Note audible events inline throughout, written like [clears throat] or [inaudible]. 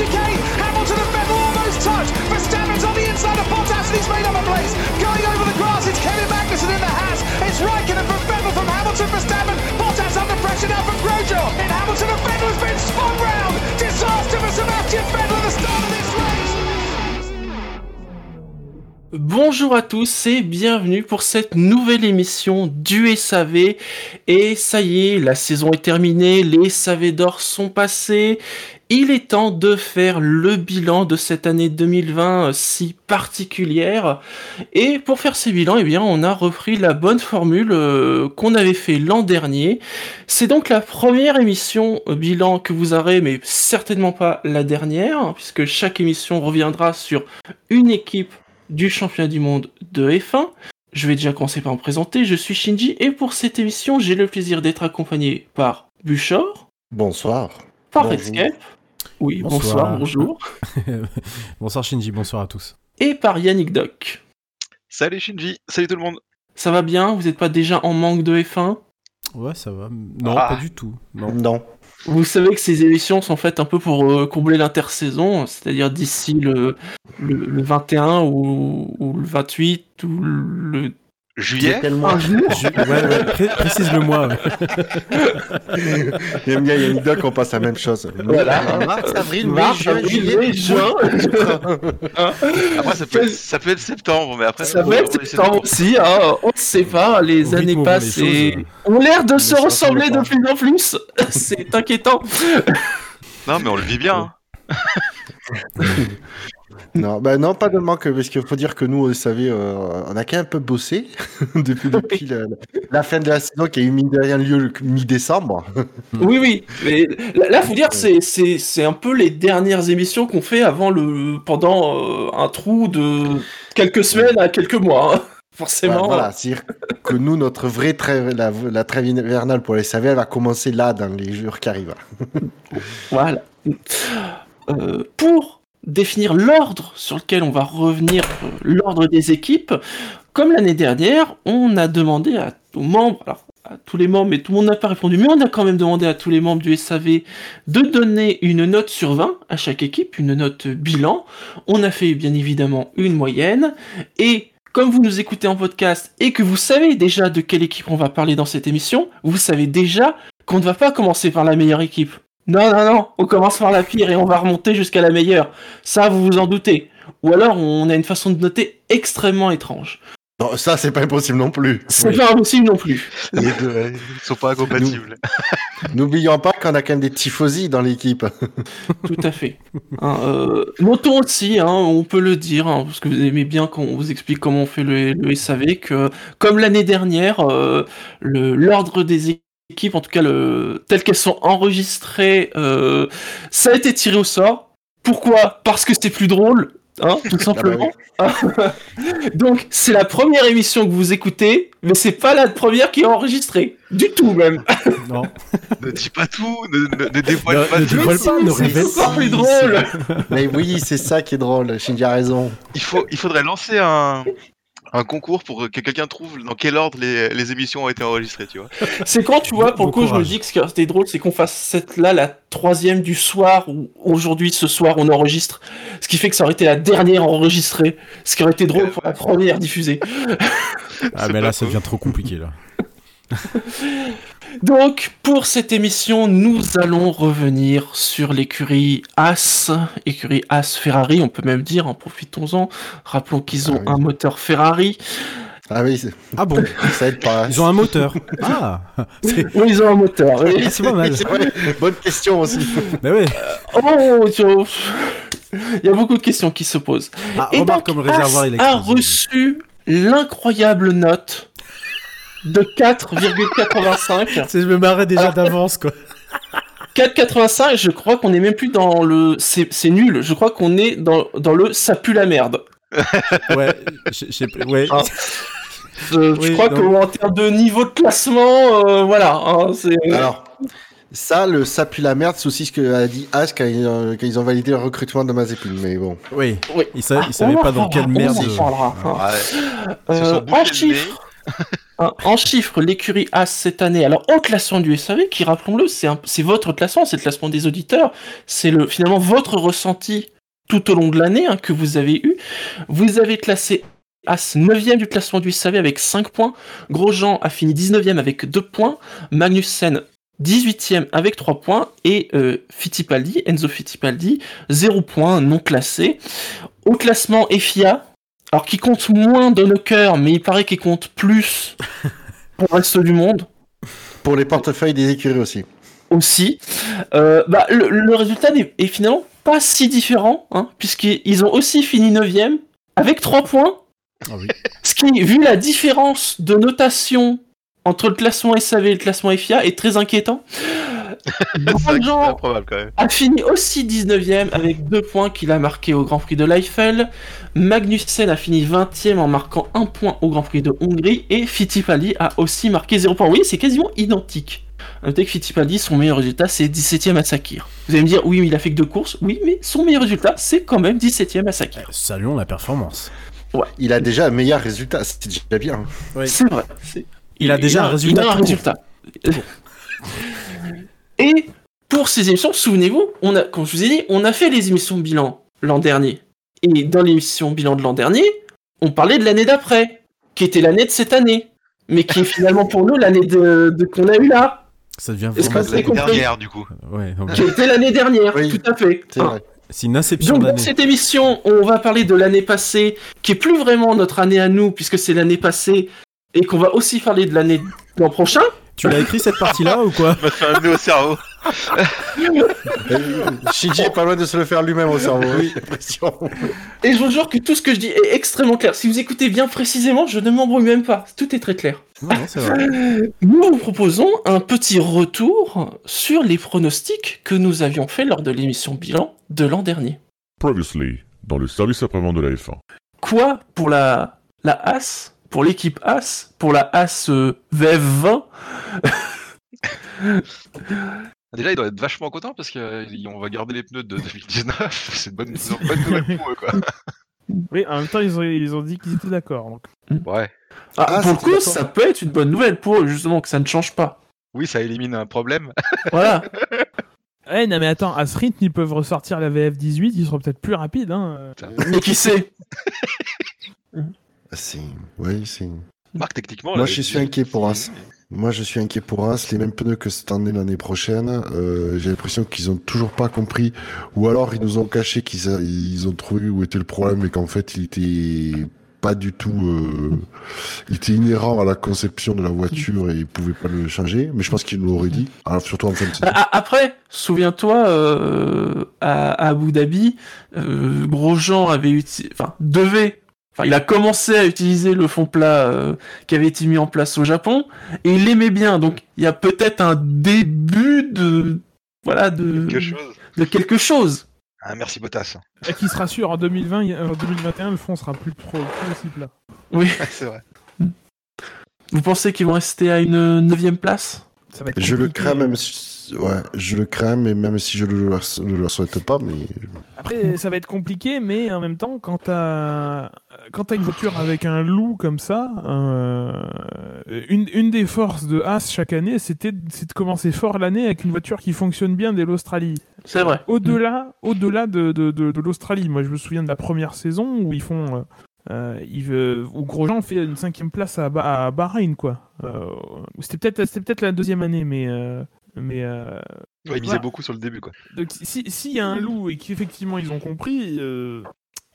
chicane. Hamilton and Vettel almost touch. Verstappen's on the inside of Bottas and he's made up a place. Going over the grass, it's Kevin Magnussen in the house. It's Raikkonen from Vettel from Hamilton Verstappen. Bottas under pressure now from Grosjean. And Hamilton and Vettel has been spun round. Disaster for Sebastian Bonjour à tous et bienvenue pour cette nouvelle émission du SAV. Et ça y est, la saison est terminée, les SAV d'or sont passés. Il est temps de faire le bilan de cette année 2020 si particulière. Et pour faire ces bilans, eh bien, on a repris la bonne formule euh, qu'on avait fait l'an dernier. C'est donc la première émission euh, bilan que vous aurez, mais certainement pas la dernière, puisque chaque émission reviendra sur une équipe du championnat du monde de F1. Je vais déjà commencer par me présenter, je suis Shinji et pour cette émission j'ai le plaisir d'être accompagné par Buchor. Bonsoir. Par Escape. Oui, bonsoir, bonjour. [laughs] bonsoir Shinji, bonsoir à tous. Et par Yannick Doc. Salut Shinji, salut tout le monde. Ça va bien? Vous n'êtes pas déjà en manque de F1 Ouais, ça va. Non, ah. pas du tout. Non. non. Vous savez que ces émissions sont faites un peu pour euh, combler l'intersaison, c'est-à-dire d'ici le, le, 21 ou, ou, le 28 ou le Juillet tellement... [laughs] ouais, précise-le moi. [laughs] J'aime bien Yannick Doc, on passe la même chose. Voilà. [laughs] Mars, avril, mai, juin, juillet, juin. après, ça peut, être, ça peut, être, septembre, mais après... Ça peut être septembre aussi, hein. on ne sait pas, les années passent et ont l'air de se ressembler de plus en plus. C'est inquiétant. non, mais on le vit bien. Hein. Non, bah non, pas de manque, parce qu'il faut dire que nous, vous savez, euh, on a qu'un peu bossé [laughs] depuis, [laughs] depuis la, fin de la saison qui a eu mine de rien lieu mi-décembre. [laughs] oui, oui, mais là, il faut dire, c'est, c'est, un peu les dernières émissions qu'on fait avant le, pendant euh, un trou de quelques semaines à quelques mois. Hein, forcément. voilà, c'est-à-dire que nous, notre vraie trêve, la, la trêve hivernale pour les SAV, elle va commencer là, dans les jours qui arrivent. voilà. Euh, pour définir l'ordre sur lequel on va revenir, euh, l'ordre des équipes. Comme l'année dernière, on a demandé à aux membres, alors à tous les membres, mais tout le monde n'a pas répondu, mais on a quand même demandé à tous les membres du SAV de donner une note sur 20 à chaque équipe, une note bilan. On a fait bien évidemment une moyenne, et comme vous nous écoutez en podcast et que vous savez déjà de quelle équipe on va parler dans cette émission, vous savez déjà qu'on ne va pas commencer par la meilleure équipe. Non, non, non, on commence par la pire et on va remonter jusqu'à la meilleure. Ça, vous vous en doutez. Ou alors, on a une façon de noter extrêmement étrange. Non, ça, c'est pas impossible non plus. C'est pas impossible non plus. Les deux, ils sont pas incompatibles. N'oublions pas qu'on a quand même des tifosi dans l'équipe. [laughs] Tout à fait. Hein, euh, notons aussi, hein, on peut le dire, hein, parce que vous aimez bien qu'on vous explique comment on fait le, SAV, que comme l'année dernière, euh, l'ordre des équipes équipes, en tout cas le, telles qu'elles sont enregistrées, euh, ça a été tiré au sort. Pourquoi? Parce que c'est plus drôle, hein, tout ah bah simplement. [laughs] Donc c'est la première émission que vous écoutez, mais c'est pas la première qui est enregistrée, du tout même. Non. [laughs] ne dis pas tout, ne, ne, dévoile pas. Ne dévoile pas, ne révèle pas. plus drôle. [laughs] mais oui, c'est ça qui est drôle. Shinji a raison. Il faut, il faudrait lancer un, un concours pour que quelqu'un trouve dans quel ordre les, émissions ont été enregistrées, tu vois. [laughs] C'est quand, tu vois, pour le coup, je me dis que ce qui était drôle, c'est qu'on fasse cette là, la troisième du soir, ou aujourd'hui, ce soir, on enregistre. Ce qui fait que ça aurait été la dernière enregistrée. Ce qui aurait été drôle pour la première diffusée. Ah, [laughs] mais là, ça devient trop compliqué, là. [laughs] Donc, pour cette émission, nous allons revenir sur l'écurie As, écurie As Ferrari, on peut même dire, en profitons-en. Rappelons qu'ils ont ah un moteur Ferrari. Ah oui, ah bon, [laughs] ça aide pas. Ils ont un moteur. [laughs] Ah, oui, ils ont un moteur. C'est pas mal. Bonne question aussi. [laughs] Mais oui. oh, il y a beaucoup de questions qui se posent. Ah, Et donc, comme le réservoir As a reçu l'incroyable note de 4,85. [laughs] je me marrais déjà d'avance, quoi. 4,85, je crois qu'on est même plus dans le. C'est nul, je crois qu'on est dans, dans le ça pue la merde. [laughs] ouais, je, ouais. Ah. Je, crois qu'en termes de niveau de classement, euh, voilà. Hein, Alors, ça, le ça pue la merde, c'est aussi ce qu'a dit Ash quand ils, ont, quand ils, ont validé le recrutement de Mazepin, mais bon. Oui, oui. Ils, savaient, savaient pas dans quelle merde. On euh, en chiffres. En chiffres, l'écurie A cette année, alors au classement du SAV, qui rappelons-le, c'est votre classement, c'est le classement des auditeurs, c'est le finalement votre ressenti tout au long de l'année hein, que vous avez eu. Vous avez classé As 9 du classement du SAV avec 5 points. Grosjean a fini 19e avec 2 points. Magnussen 18e avec 3 points. Et euh, Fittipaldi, Enzo Fittipaldi, 0 points non classé. Au classement FIA, alors qui compte moins dans nos cœurs, mais il paraît qu'il compte plus [laughs] pour le reste du monde. Pour les portefeuilles des écuries aussi. Aussi. Euh, bah, le, le résultat est, est finalement pas si différent, hein, puisqu'ils ont aussi fini 9ème avec 3 points. Ah oui. [laughs] Ce qui, vu la différence de notation entre le classement SAV et le classement FIA, est très inquiétant. [laughs] Même. a fini aussi 19ème avec 2 points qu'il a marqué au Grand Prix de l'Eiffel. Magnussen a fini 20ème en marquant 1 point au Grand Prix de Hongrie. Et Fittipaldi a aussi marqué 0 point. Oui, c'est quasiment identique. Notez que Fittipaldi, son meilleur résultat, c'est 17ème à Sakir. Vous allez me dire, oui, mais il a fait que deux courses. Oui, mais son meilleur résultat, c'est quand même 17ème à Sakir. Saluons la performance. Il a déjà un meilleur résultat, c'est déjà bien. Oui. C'est vrai. Il a déjà un résultat Il a un résultat. [laughs] Et pour ces émissions, souvenez-vous, on a, comme je vous ai dit, on a fait les émissions bilan l'an dernier. Et dans l'émission bilan de l'an dernier, on parlait de l'année d'après, qui était l'année de cette année, mais qui est finalement pour nous l'année de, de- qu'on a eu là, Ça devient vraiment. L'année dernière du coup. Ouais, qui était l'année dernière, Oui, tout à fait. C'est Hein. vrai. c'est une inception Donc dans cette émission, on va parler de l'année passée, qui est plus vraiment notre année à nous, puisque c'est l'année passée, et qu'on va aussi parler de l'année de l'an prochain. Tu l'as écrit cette partie-là ou quoi fait un nœud au cerveau. Euh, Shinji est pas loin de se le faire lui-même au cerveau. Oui. Et je vous jure que tout ce que je dis est extrêmement clair. Si vous écoutez bien précisément, je ne m'embrouille même pas. Tout est très clair. Non, non, c'est vrai. Nous vous proposons un petit retour sur les pronostics que nous avions fait lors de l'émission bilan de l'an dernier. Previously, dans le service après-vente de la F1. Quoi pour la, la AS, pour l'équipe AS, pour la AS euh, VF20 Déjà, ils doivent être vachement contents parce qu'on va garder les pneus de 2019. [laughs] C'est une bonne, une bonne nouvelle pour eux, quoi. [laughs] Oui, en même temps, ils ont, ils ont dit qu'ils étaient d'accord. donc. Ouais. ah, Ah, Pour le coup, ça peut être une bonne nouvelle pour eux, justement, que ça ne change pas. Oui, ça élimine un problème. [laughs] Voilà. Eh, non, mais attends, à Sprint, ils peuvent ressortir la VF18, ils seront peut-être plus rapides. Hein. Mais qui sait? C'est... Oui, c'est... Marc, techniquement. Moi, là, je suis inquiet pour As. Moi, je suis inquiet pour As. Les mêmes pneus que cette année l'année prochaine. Euh, j'ai l'impression qu'ils ont toujours pas compris, ou alors ils nous ont caché qu'ils a- ils ont trouvé où était le problème et qu'en fait, il était pas du tout, euh, il était inhérent à la conception de la voiture et ils pouvaient pas le changer. Mais je pense qu'ils nous l'auraient dit, Alors, surtout en fin de saison. Ah, ah, Après, souviens-toi, euh, à, à Abu Dhabi, euh, Grosjean avait uti- enfin, devait, enfin, il a commencé à utiliser le fond plat euh, qui avait été mis en place au Japon et il l'aimait bien. Donc, il y a peut-être un début de, voilà, de Quelque chose. de quelque chose. Ah, merci Bottas. Et qui se rassure, en 2020, il- en 2021, le fond sera plus, pro, plus aussi plat. Oui. c'est vrai. Vous pensez qu'ils vont rester à une neuvième place? Ça va être Je le crains même si... ouais, je le crains, mais même si je le leur, le leur souhaite pas, mais Après, ça va être compliqué, mais en même temps, quand t'as quand une voiture avec un loup comme ça, euh, une, une des forces de Haas chaque année, c'était c'est de commencer fort l'année avec une voiture qui fonctionne bien dès l'Australie. C'est vrai. Au-delà, au-delà de, de, de, de l'Australie, moi je me souviens de la première saison où ils font, euh, euh, où Grosjean fait une cinquième place à, Ba- à Bahreïn quoi. Euh, c'était peut-être, c'était peut-être la deuxième année, mais euh, mais euh, Ouais, ils misaient Voilà. beaucoup sur le début, quoi. donc si s'il y a un loup et qu'effectivement ils ont compris euh,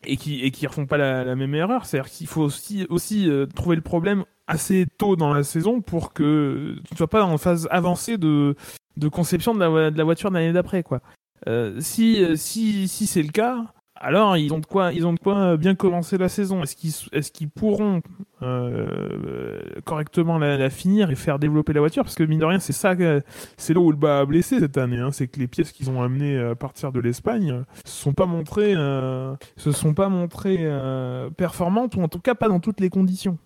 et qui et qui refont pas la, la même erreur, c'est-à-dire qu'il faut aussi aussi euh, trouver le problème assez tôt dans la saison pour que tu ne sois pas en phase avancée de de conception de la, de la voiture de l'année d'après quoi. Euh, si si si c'est le cas, alors ils ont de quoi ils ont de quoi bien commencer la saison. Est-ce qu'ils est-ce qu'ils pourront euh, correctement la, la finir et faire développer la voiture? Parce que mine de rien c'est ça que- c'est là où le bas a blessé cette année. hein. C'est que les pièces qu'ils ont amenées à partir de l'Espagne euh, se sont pas montrées, euh, se sont pas montrées euh, performantes ou en tout cas pas dans toutes les conditions.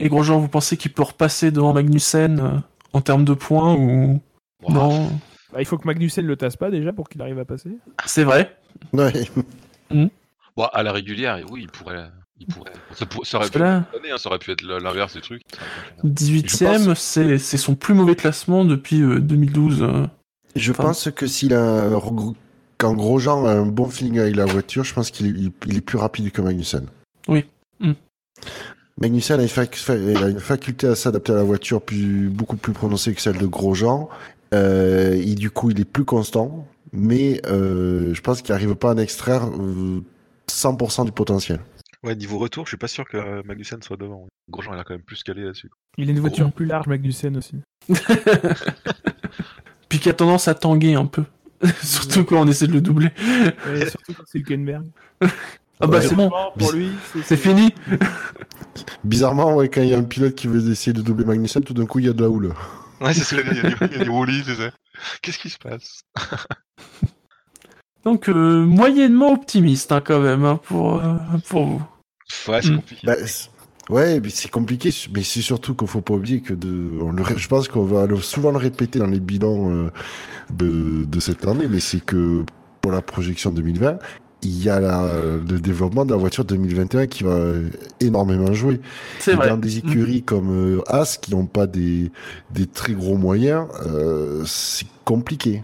Et Grosjean, vous pensez qu'il peut repasser devant Magnussen euh, en termes de points ou Wow. non? Bah, il faut que Magnussen le tasse pas déjà pour qu'il arrive à passer. C'est vrai. [laughs] ouais. Bon, à la régulière, oui, il pourrait. Il pourrait. Ça, pour- ça aurait Parce que pu là, être cette année, hein, ça aurait pu être l'inverse du truc. 18ème, c'est c'est son plus mauvais classement depuis euh, 2012. euh. Je Enfin- pense que s'il a quand Grosjean a un bon feeling avec la voiture, je pense qu'il est, il- il est plus rapide que Magnussen. Oui. Mm. Magnussen a une, fac- fa- il a une faculté à s'adapter à la voiture plus, beaucoup plus prononcée que celle de Grosjean. Euh, et du coup, il est plus constant. Mais euh, je pense qu'il n'arrive pas à en extraire euh, 100% du potentiel. Ouais, niveau retour, je suis pas sûr que euh, Magnussen soit devant. Grosjean, il a quand même plus calé là-dessus. Il a une voiture plus large, Magnussen aussi. [laughs] Puis qui a tendance à tanguer un peu. [laughs] Surtout quand on essaie de le doubler. Surtout quand c'est Hülkenberg. Ah bah Ouais. c'est bon, Pour lui, c'est fini. [laughs] Bizarrement, ouais, quand il y a un pilote qui veut essayer de doubler Magnussen, tout d'un coup, il y a de la houle. Ouais, c'est ce que il y a du, il y a du roulis, tu sais. Qu'est-ce qui se passe? Donc euh, moyennement optimiste hein, quand même hein, pour, euh, pour vous. Ouais, c'est Mm. compliqué. Bah, c'est- ouais, mais c'est compliqué, mais c'est surtout qu'il faut pas oublier que de, on le ré- je pense qu'on va souvent le répéter dans les bilans euh, de, de cette année, mais c'est que pour la projection 2020, il y a la- le développement de la voiture 2021 qui va énormément jouer. C'est Et vrai. Dans des écuries comme euh, As qui n'ont pas des, des très gros moyens, euh, c'est compliqué.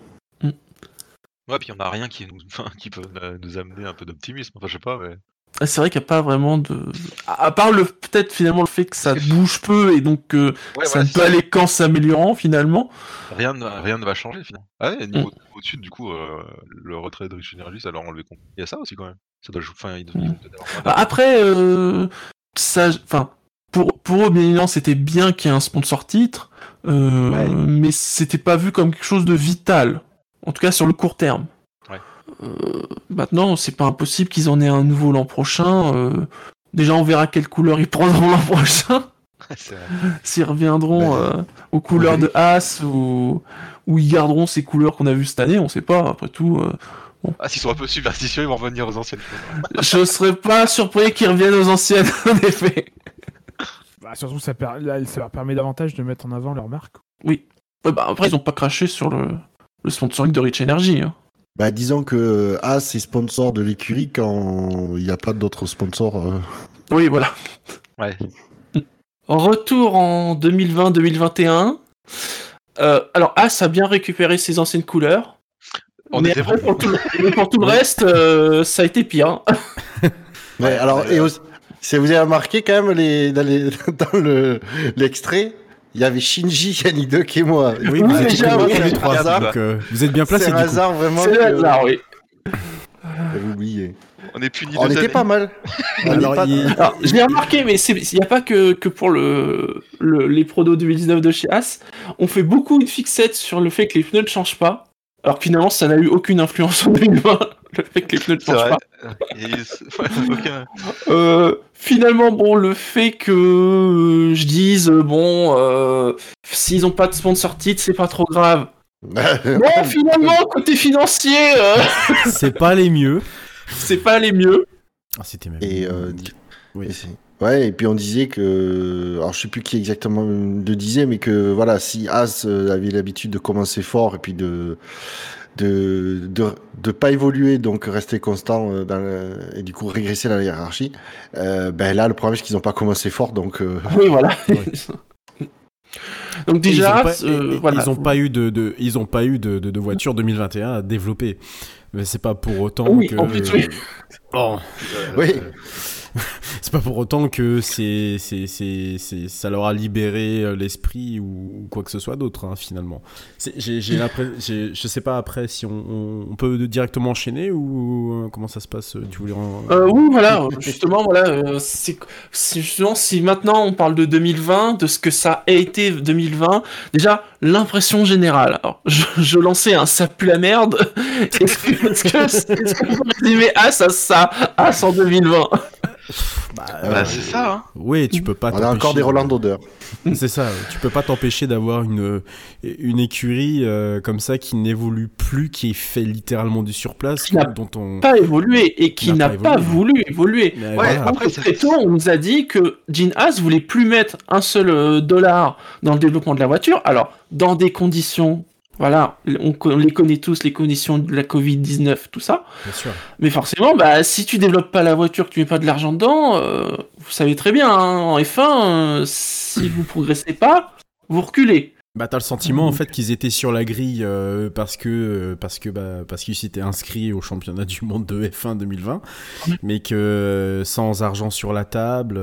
Ouais, puis on a rien qui nous, [laughs] enfin, qui peut euh, nous amener un peu d'optimisme. Enfin, je sais pas, mais. Ah, C'est vrai qu'il n'y a pas vraiment de. À part le peut-être finalement le fait que ça bouge peu et donc euh, Ouais, ça voilà, ne peut aller qu'en s'améliorant finalement. Rien, ne- rien ne va changer finalement. Ah ouais, niveau au-dessus, du coup, euh, le retrait de Rich Energy, ça leur enlevé compte. Il y a ça aussi quand même. Ça doit jouer. Enfin, ils doivent- moins Bah, après, euh, ça, enfin, pour pour eux bien évidemment c'était bien qu'il y ait un sponsor titre, euh, Ouais. mais c'était pas vu comme quelque chose de vital. En tout cas sur le court terme. Ouais. Euh, maintenant, c'est pas impossible qu'ils en aient un nouveau l'an prochain. euh, déjà, on verra quelle couleur ils prendront l'an prochain. [laughs] S'ils reviendront Ouais. euh, aux couleurs Oui. de As ou ou ils garderont ces couleurs qu'on a vues cette année, on sait pas. Après tout, euh, Ah, s'ils sont un peu superstitieux, ils vont revenir aux anciennes je [laughs] serais pas surpris qu'ils reviennent aux anciennes, [laughs] en effet. Bah, surtout, ça, per- là, ça leur permet davantage de mettre en avant leur marque. Ouais, bah, après, ils ont pas craché sur le, le sponsoring de Rich Energy. Hein. Bah, disons que As est sponsor de l'écurie quand il n'y a pas d'autres sponsors. euh. Oui, voilà. Ouais. Retour en 2020-2021. Euh, alors, As a bien récupéré ses anciennes couleurs. On mais était après, pour tout, le- [laughs] mais pour tout le reste, euh, ça a été pire. Ouais, alors, et aussi, si vous avez remarqué quand même les, dans, les, [laughs] dans le, l'extrait, il y avait Shinji, Yannick Duck et moi. Oui, vous êtes déjà, tous oui, les c'est trois, hasard. donc euh, vous êtes bien C'est placés coup. hasard vraiment. C'est le hasard, oui. J'avais oublié. On est punis On de était pas mal. [laughs] On Alors, est pas- il- Alors, j'ai remarqué, mais il n'y a pas que, que pour le, le- les prodos 2019 de chez As. On fait beaucoup une fixette sur le fait que les pneus ne changent pas. Alors que finalement, ça n'a eu aucune influence en 2020, le fait que les pneus ne changent vrai. [laughs] pas. Ouais, Euh, finalement, bon, le fait que euh, je dise, euh, bon, euh, s'ils n'ont pas de sponsor titre, c'est pas trop grave. [laughs] Bon, finalement, côté financier, euh, [laughs] c'est pas les mieux. c'est pas les mieux. Ah, c'était même. Et, euh, Oui. Et c'est- Ouais, et puis on disait que, alors je sais plus qui exactement le disait, mais que voilà, si As euh, avait l'habitude de commencer fort et puis de de de, de pas évoluer, donc rester constant euh, dans le- et du coup régresser dans la hiérarchie, euh, ben là le problème c'est qu'ils ont pas commencé fort, donc euh, [laughs] Oui, voilà. [laughs] Ouais. Donc déjà, ils ont pas, euh, et- et- voilà. ils ont pas eu de, de- ils ont pas eu de, de, de voiture 2021 à développer. Mais c'est pas pour autant Oui, que. en plus, oui. Bon, oui. [laughs] c'est pas pour autant que c'est, ça leur a libéré euh, l'esprit ou, quoi que ce soit d'autre hein, finalement. Je sais pas après si on, peut directement enchaîner ou euh, comment ça se passe. euh, Tu voulais en... Oui, voilà, justement, voilà, c'est justement si maintenant on parle de 2020, de ce que ça a été 2020, déjà l'impression générale. Alors, je, je lançais un ça pue la merde. [laughs] Est-ce que est-ce que est-ce qu'on peut résumer As à ça, As en 2020 Bah, Bah, c'est ça, hein. Oui, tu peux pas. on a encore t'empêcher des de- Roland d'odeur. [laughs] C'est ça, tu peux pas t'empêcher d'avoir une, une écurie euh, comme ça qui n'évolue plus, qui fait littéralement du surplace, Qui n'a dont on... Pas évolué et qui N'a n'a pas pas, évolué. voulu évoluer. Ouais, voilà. après, Après, c'est- très tôt, on nous a dit que Gene Haas voulait plus mettre un seul euh, dollar dans le développement de la voiture. Alors, dans des conditions, voilà, on, les connaît tous, les conditions de la Covid-19, tout ça. bien sûr. Mais forcément, bah, si tu développes pas la voiture, que tu mets pas de l'argent dedans, euh, vous savez très bien, hein, en F1, euh, si vous progressez pas, vous reculez. Bah t'as le sentiment en fait qu'ils étaient sur la grille euh, parce que euh, parce que bah, parce qu'ils s'étaient inscrits au championnat du monde de F1 2020, mais que euh, sans argent sur la table,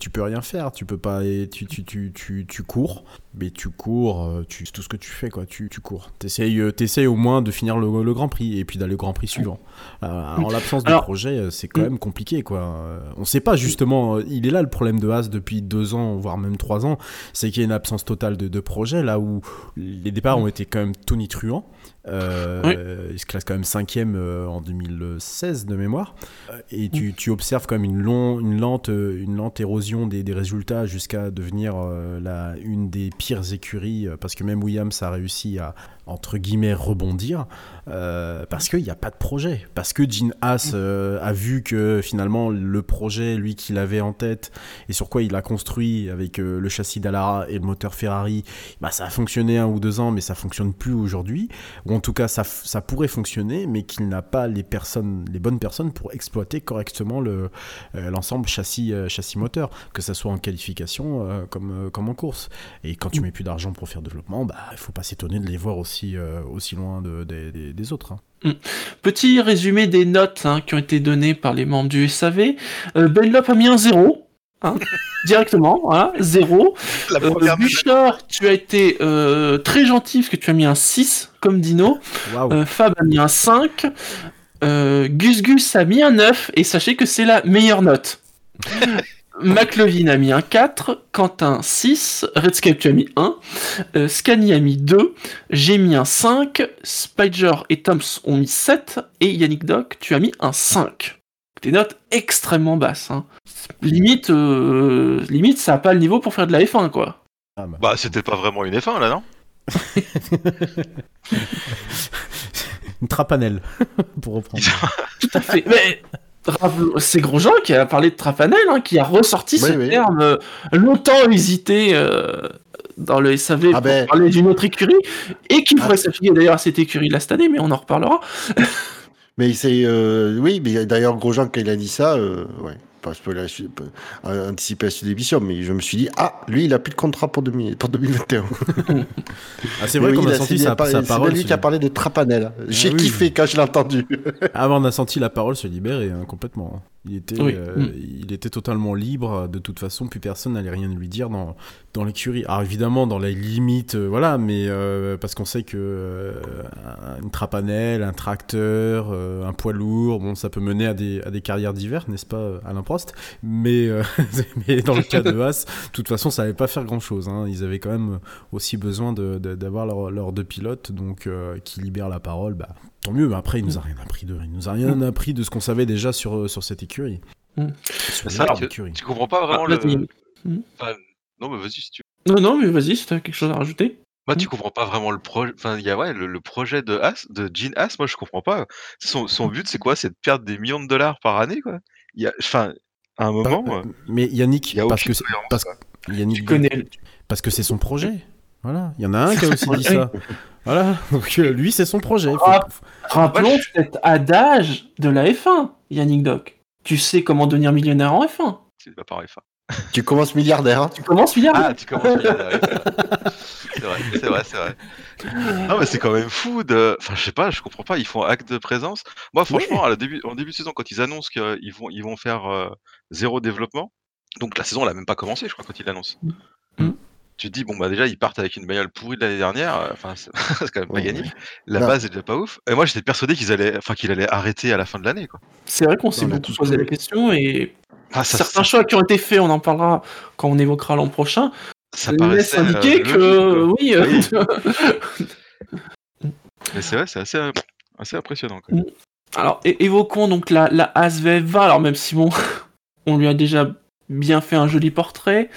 tu peux rien faire. Tu peux pas tu tu tu tu, tu cours, mais tu cours, tu c'est tout ce que tu fais quoi. Tu tu cours. T'essayes t'essayes au moins de finir le, le Grand Prix et puis d'aller au Grand Prix suivant. En l'absence de projet, c'est quand Mm. même compliqué quoi. On sait pas justement. Il est là le problème de Haas depuis deux ans voire même trois ans c'est qu'il y a une absence totale de, de projet, là où les départs ont été quand même tonitruants. Euh, Oui. Il se classe quand même cinquième euh, en 2016 de mémoire. Euh, Et tu, tu observes quand même une, long, une, lente, euh, une lente érosion des, des résultats jusqu'à devenir la, une des pires écuries, parce que même Williams a réussi à, entre guillemets, rebondir, euh, parce qu'il n'y a pas de projet. Parce que Gene Haas euh, a vu que finalement le projet, lui, qu'il avait en tête, et sur quoi il a construit avec euh, le châssis d'Alara et le moteur Ferrari, bah, ça a fonctionné un ou deux ans, mais ça fonctionne plus aujourd'hui. Ou en tout cas, ça, ça pourrait fonctionner, mais qu'il n'a pas les personnes, les bonnes personnes pour exploiter correctement le, l'ensemble châssis, châssis moteur, que ça soit en qualification comme, comme en course. Et quand tu mets plus d'argent pour faire développement, bah, il faut pas s'étonner de les voir aussi, euh, aussi loin de, des- des- des autres. hein. Petit résumé des notes hein, qui ont été données par les membres du SAV. Euh, Benlop a mis un 0. hein, [laughs] directement, voilà, 0. La Euh, première Bouchard, tu as été euh, très gentil parce que tu as mis un 6 comme Dino. Waouh! Euh, Fab a mis un 5. Euh, Gus Gus a mis un 9. Et sachez que c'est la meilleure note. [laughs] McLevin a mis un 4. Quentin 6. Redscape tu as mis 1. Euh, Scani a mis 2. J'ai mis un 5. Spider et Toms ont mis 7. Et Yannick Doc, tu as mis un 5. Des notes extrêmement basses. hein. Limite, euh, limite, ça n'a pas le niveau pour faire de la F1, quoi. Ah, bah. Bah, c'était pas vraiment une F1 là, non? [laughs] Une trapanelle, pour reprendre. [laughs] Tout à fait. Mais c'est Grosjean qui a parlé de Trapanel, hein, qui a ressorti Oui, ce oui. terme euh, longtemps hésité euh, dans le SAV Ah pour ben- parler d'une autre écurie, et qui Ah. pourrait s'appliquer d'ailleurs à cette écurie-là cette année, mais on en reparlera. Mais c'est euh, oui, mais d'ailleurs Grosjean quand il a dit ça, euh, ouais, pas peux anticiper la suite de l'émission, mais je me suis dit ah lui il a plus de contrat pour, 2000 pour 2021. Ah, c'est vrai qu'on oui, a senti sa, sa C'est parole. lui qui a parlé de Trapanel. J'ai oui. kiffé quand je l'ai entendu. [laughs] Ah, on a senti la parole se libérer hein, complètement. Il était, Oui. euh, Mm. il était totalement libre. De toute façon, plus personne n'allait rien lui dire dans, dans l'écurie. Alors évidemment, dans les limites, euh, voilà, mais euh, parce qu'on sait que un- une trapanelle, un tracteur, un poids lourd, bon, ça peut mener à des, à des carrières diverses, n'est-ce pas, Alain Prost? Mais, [laughs] mais dans le cas de Haas, de toute façon, ça n'allait pas faire grand-chose. hein. Ils avaient quand même aussi besoin de- de- d'avoir leur, leurs deux pilotes, donc qui libèrent la parole. Bah, tant mieux. Mais après, il nous a rien appris de, il nous a rien appris de ce qu'on savait déjà sur sur cette écurie. Mm. Sur que écurie. tu comprends pas vraiment Ah, le. Enfin, non, mais vas-y si tu. Non, non, mais vas-y, si t'as quelque chose à rajouter. Moi, tu Mm. comprends pas vraiment le projet. Enfin, il y a ouais, le, le projet de As, de Gene As. Moi, je comprends pas. Son, son Mm. but, c'est quoi? C'est de perdre des millions de dollars par année, quoi. Il y a, enfin, à un moment, Bah, euh, mais Yannick, il y a parce que parce. Yannick, Tu connais. parce que c'est son projet. Voilà, il y en a un qui a [laughs] aussi dit ça. Voilà, donc euh, lui c'est son projet. Faut- Ah. Rappelons cet adage de la F1, Yannick Doc. Tu sais comment devenir millionnaire en F1. C'est pas pareil. enfin. tu commences milliardaire. hein. Tu commences milliardaire. Ah, tu commences ouais, C'est vrai, c'est vrai, c'est vrai. Non, mais c'est quand même fou de. Enfin, je sais pas, je comprends pas. Ils font acte de présence. Moi, franchement, à la début, en début de saison, quand ils annoncent qu'ils vont, ils vont faire euh, zéro développement, donc la saison, elle a même pas commencé, je crois, quand ils l'annoncent. Mm. Tu te dis, bon, bah déjà, ils partent avec une bagnole pourrie de l'année dernière. euh, Enfin, c'est [laughs] c'est quand même pas Ouais. gagné. La Non. base est déjà pas ouf. Et moi, j'étais persuadé qu'ils allaient, enfin, qu'il allait arrêter à la fin de l'année, quoi. C'est vrai qu'on s'est beaucoup tous posé la question et Ah, ça, certains ça, choix qui ont été faits, on en parlera quand on évoquera l'an prochain, ça paraissait euh, indiquer que oui, euh, [laughs] Mais c'est vrai, c'est assez, assez impressionnant. Alors, é- évoquons donc la, la ASVF20, alors même si bon, [laughs] on lui a déjà bien fait un joli portrait.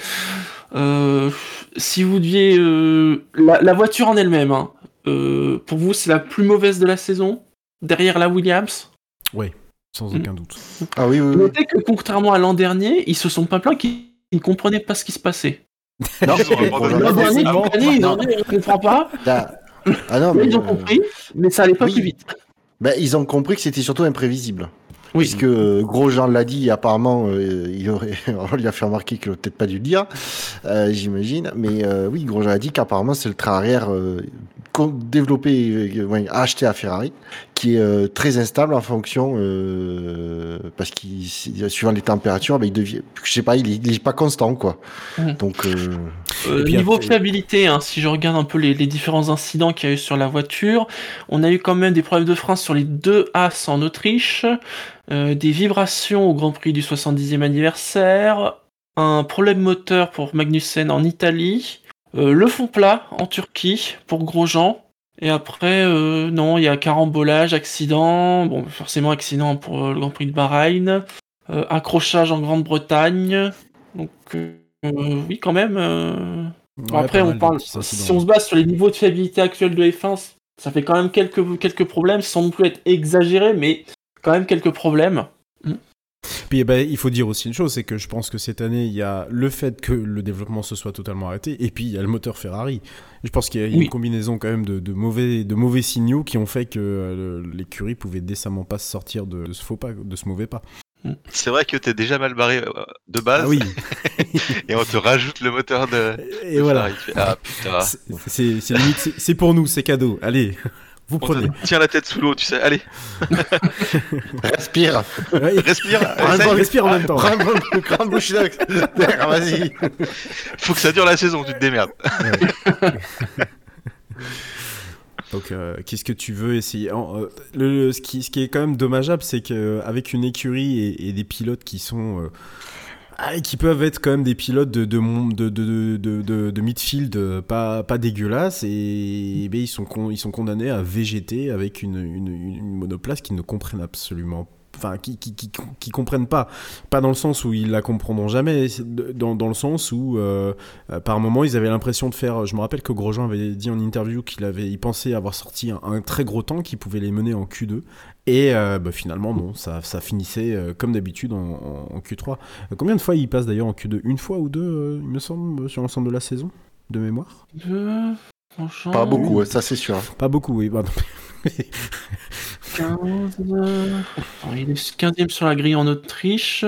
Euh, si vous deviez... euh, la, la voiture en elle-même, hein, euh, pour vous, c'est la plus mauvaise de la saison? Derrière la Williams? Sans Mm. aucun doute. Ah oui oui. oui. Notez que contrairement à l'an dernier, ils se sont pas plaints qu'ils ils ne comprenaient pas ce qui se passait. [laughs] Non, L'an dernier, ils ont dit, on comprend pas, Ah, Ah non mais ils ont compris, mais ça allait pas oui. plus vite. ben, ils ont compris que c'était surtout imprévisible. Oui. Puisque euh, Grosjean l'a dit, apparemment, euh, il aurait, [laughs] on lui a fait remarquer qu'il aurait peut-être pas dû le dire, euh, j'imagine. Mais euh, oui, Grosjean a dit qu'apparemment c'est le train arrière euh, développé, euh, ouais, acheté à Ferrari, qui est euh, très instable en fonction, euh, parce qu'il, suivant les températures, ben, il devient, je sais pas, il est, il est pas constant, quoi. Mhm. Donc, euh, Euh, niveau après- fiabilité, hein, si je regarde un peu les, les différents incidents qu'il y a eu sur la voiture, on a eu quand même des problèmes de frein sur les deux As en Autriche, euh, des vibrations au Grand Prix du 70e anniversaire, un problème moteur pour Magnussen en Italie, euh, le fond plat en Turquie pour Grosjean. Et après, euh, non, il y a carambolage, accident, bon, forcément accident pour le Grand Prix de Bahreïn, accrochage en Grande-Bretagne. Donc, oui, quand même. Bon, après, on parle. Si on se base sur les niveaux de fiabilité actuels de F1, ça fait quand même quelques, quelques problèmes, sans non plus être exagéré, mais quand même quelques problèmes. Puis eh ben, il faut dire aussi une chose, c'est que je pense que cette année, il y a le fait que le développement se soit totalement arrêté, et puis il y a le moteur Ferrari. Je pense qu'il y a Oui. une combinaison quand même de, de mauvais, de mauvais signaux qui ont fait que euh, l'écurie pouvait décemment pas se sortir de, de ce faux pas, de ce mauvais pas. C'est vrai que t'es déjà mal barré euh, de base, Ah oui, [laughs] et on te rajoute le moteur de. et de voilà. Ah putain. C'est- limite, c'est pour nous, c'est cadeau. Allez, vous prenez. te tient la tête sous l'eau, tu sais. Allez, [laughs] respire. Ouais. respire. [laughs] Prends essaye. un respire en même temps. Grande bouche vas-y. Faut que ça dure la saison, tu te démerdes. Donc, euh, qu'est-ce que tu veux essayer? En, euh, le, ce, qui, ce qui est quand même dommageable, c'est qu'avec une écurie et, et des pilotes qui sont. euh, ah, qui peuvent être quand même des pilotes de, de, de, de, de, midfield pas, pas dégueulasses. Et, ben, ils, sont ils sont condamnés à végéter avec une, une, une monoplace qu'ils ne comprennent absolument Enfin, qui, qui, qui, qui comprennent pas. Pas dans le sens où ils la comprendront jamais, dans, dans le sens où, euh, euh, par moment, ils avaient l'impression de faire. Je me rappelle que Grosjean avait dit en interview qu'il avait, il pensait avoir sorti un, un très gros temps qui pouvait les mener en Q2. Et euh, bah, finalement, non, ça, ça finissait euh, comme d'habitude en, en- en Q3. Euh, combien de fois il passe d'ailleurs en Q2 Une fois ou deux, euh, il me semble, sur l'ensemble de la saison De mémoire? Pas beaucoup, ça c'est sûr. Pas beaucoup, oui. pardon. 15. euh, attends, il est 15e sur la grille en Autriche.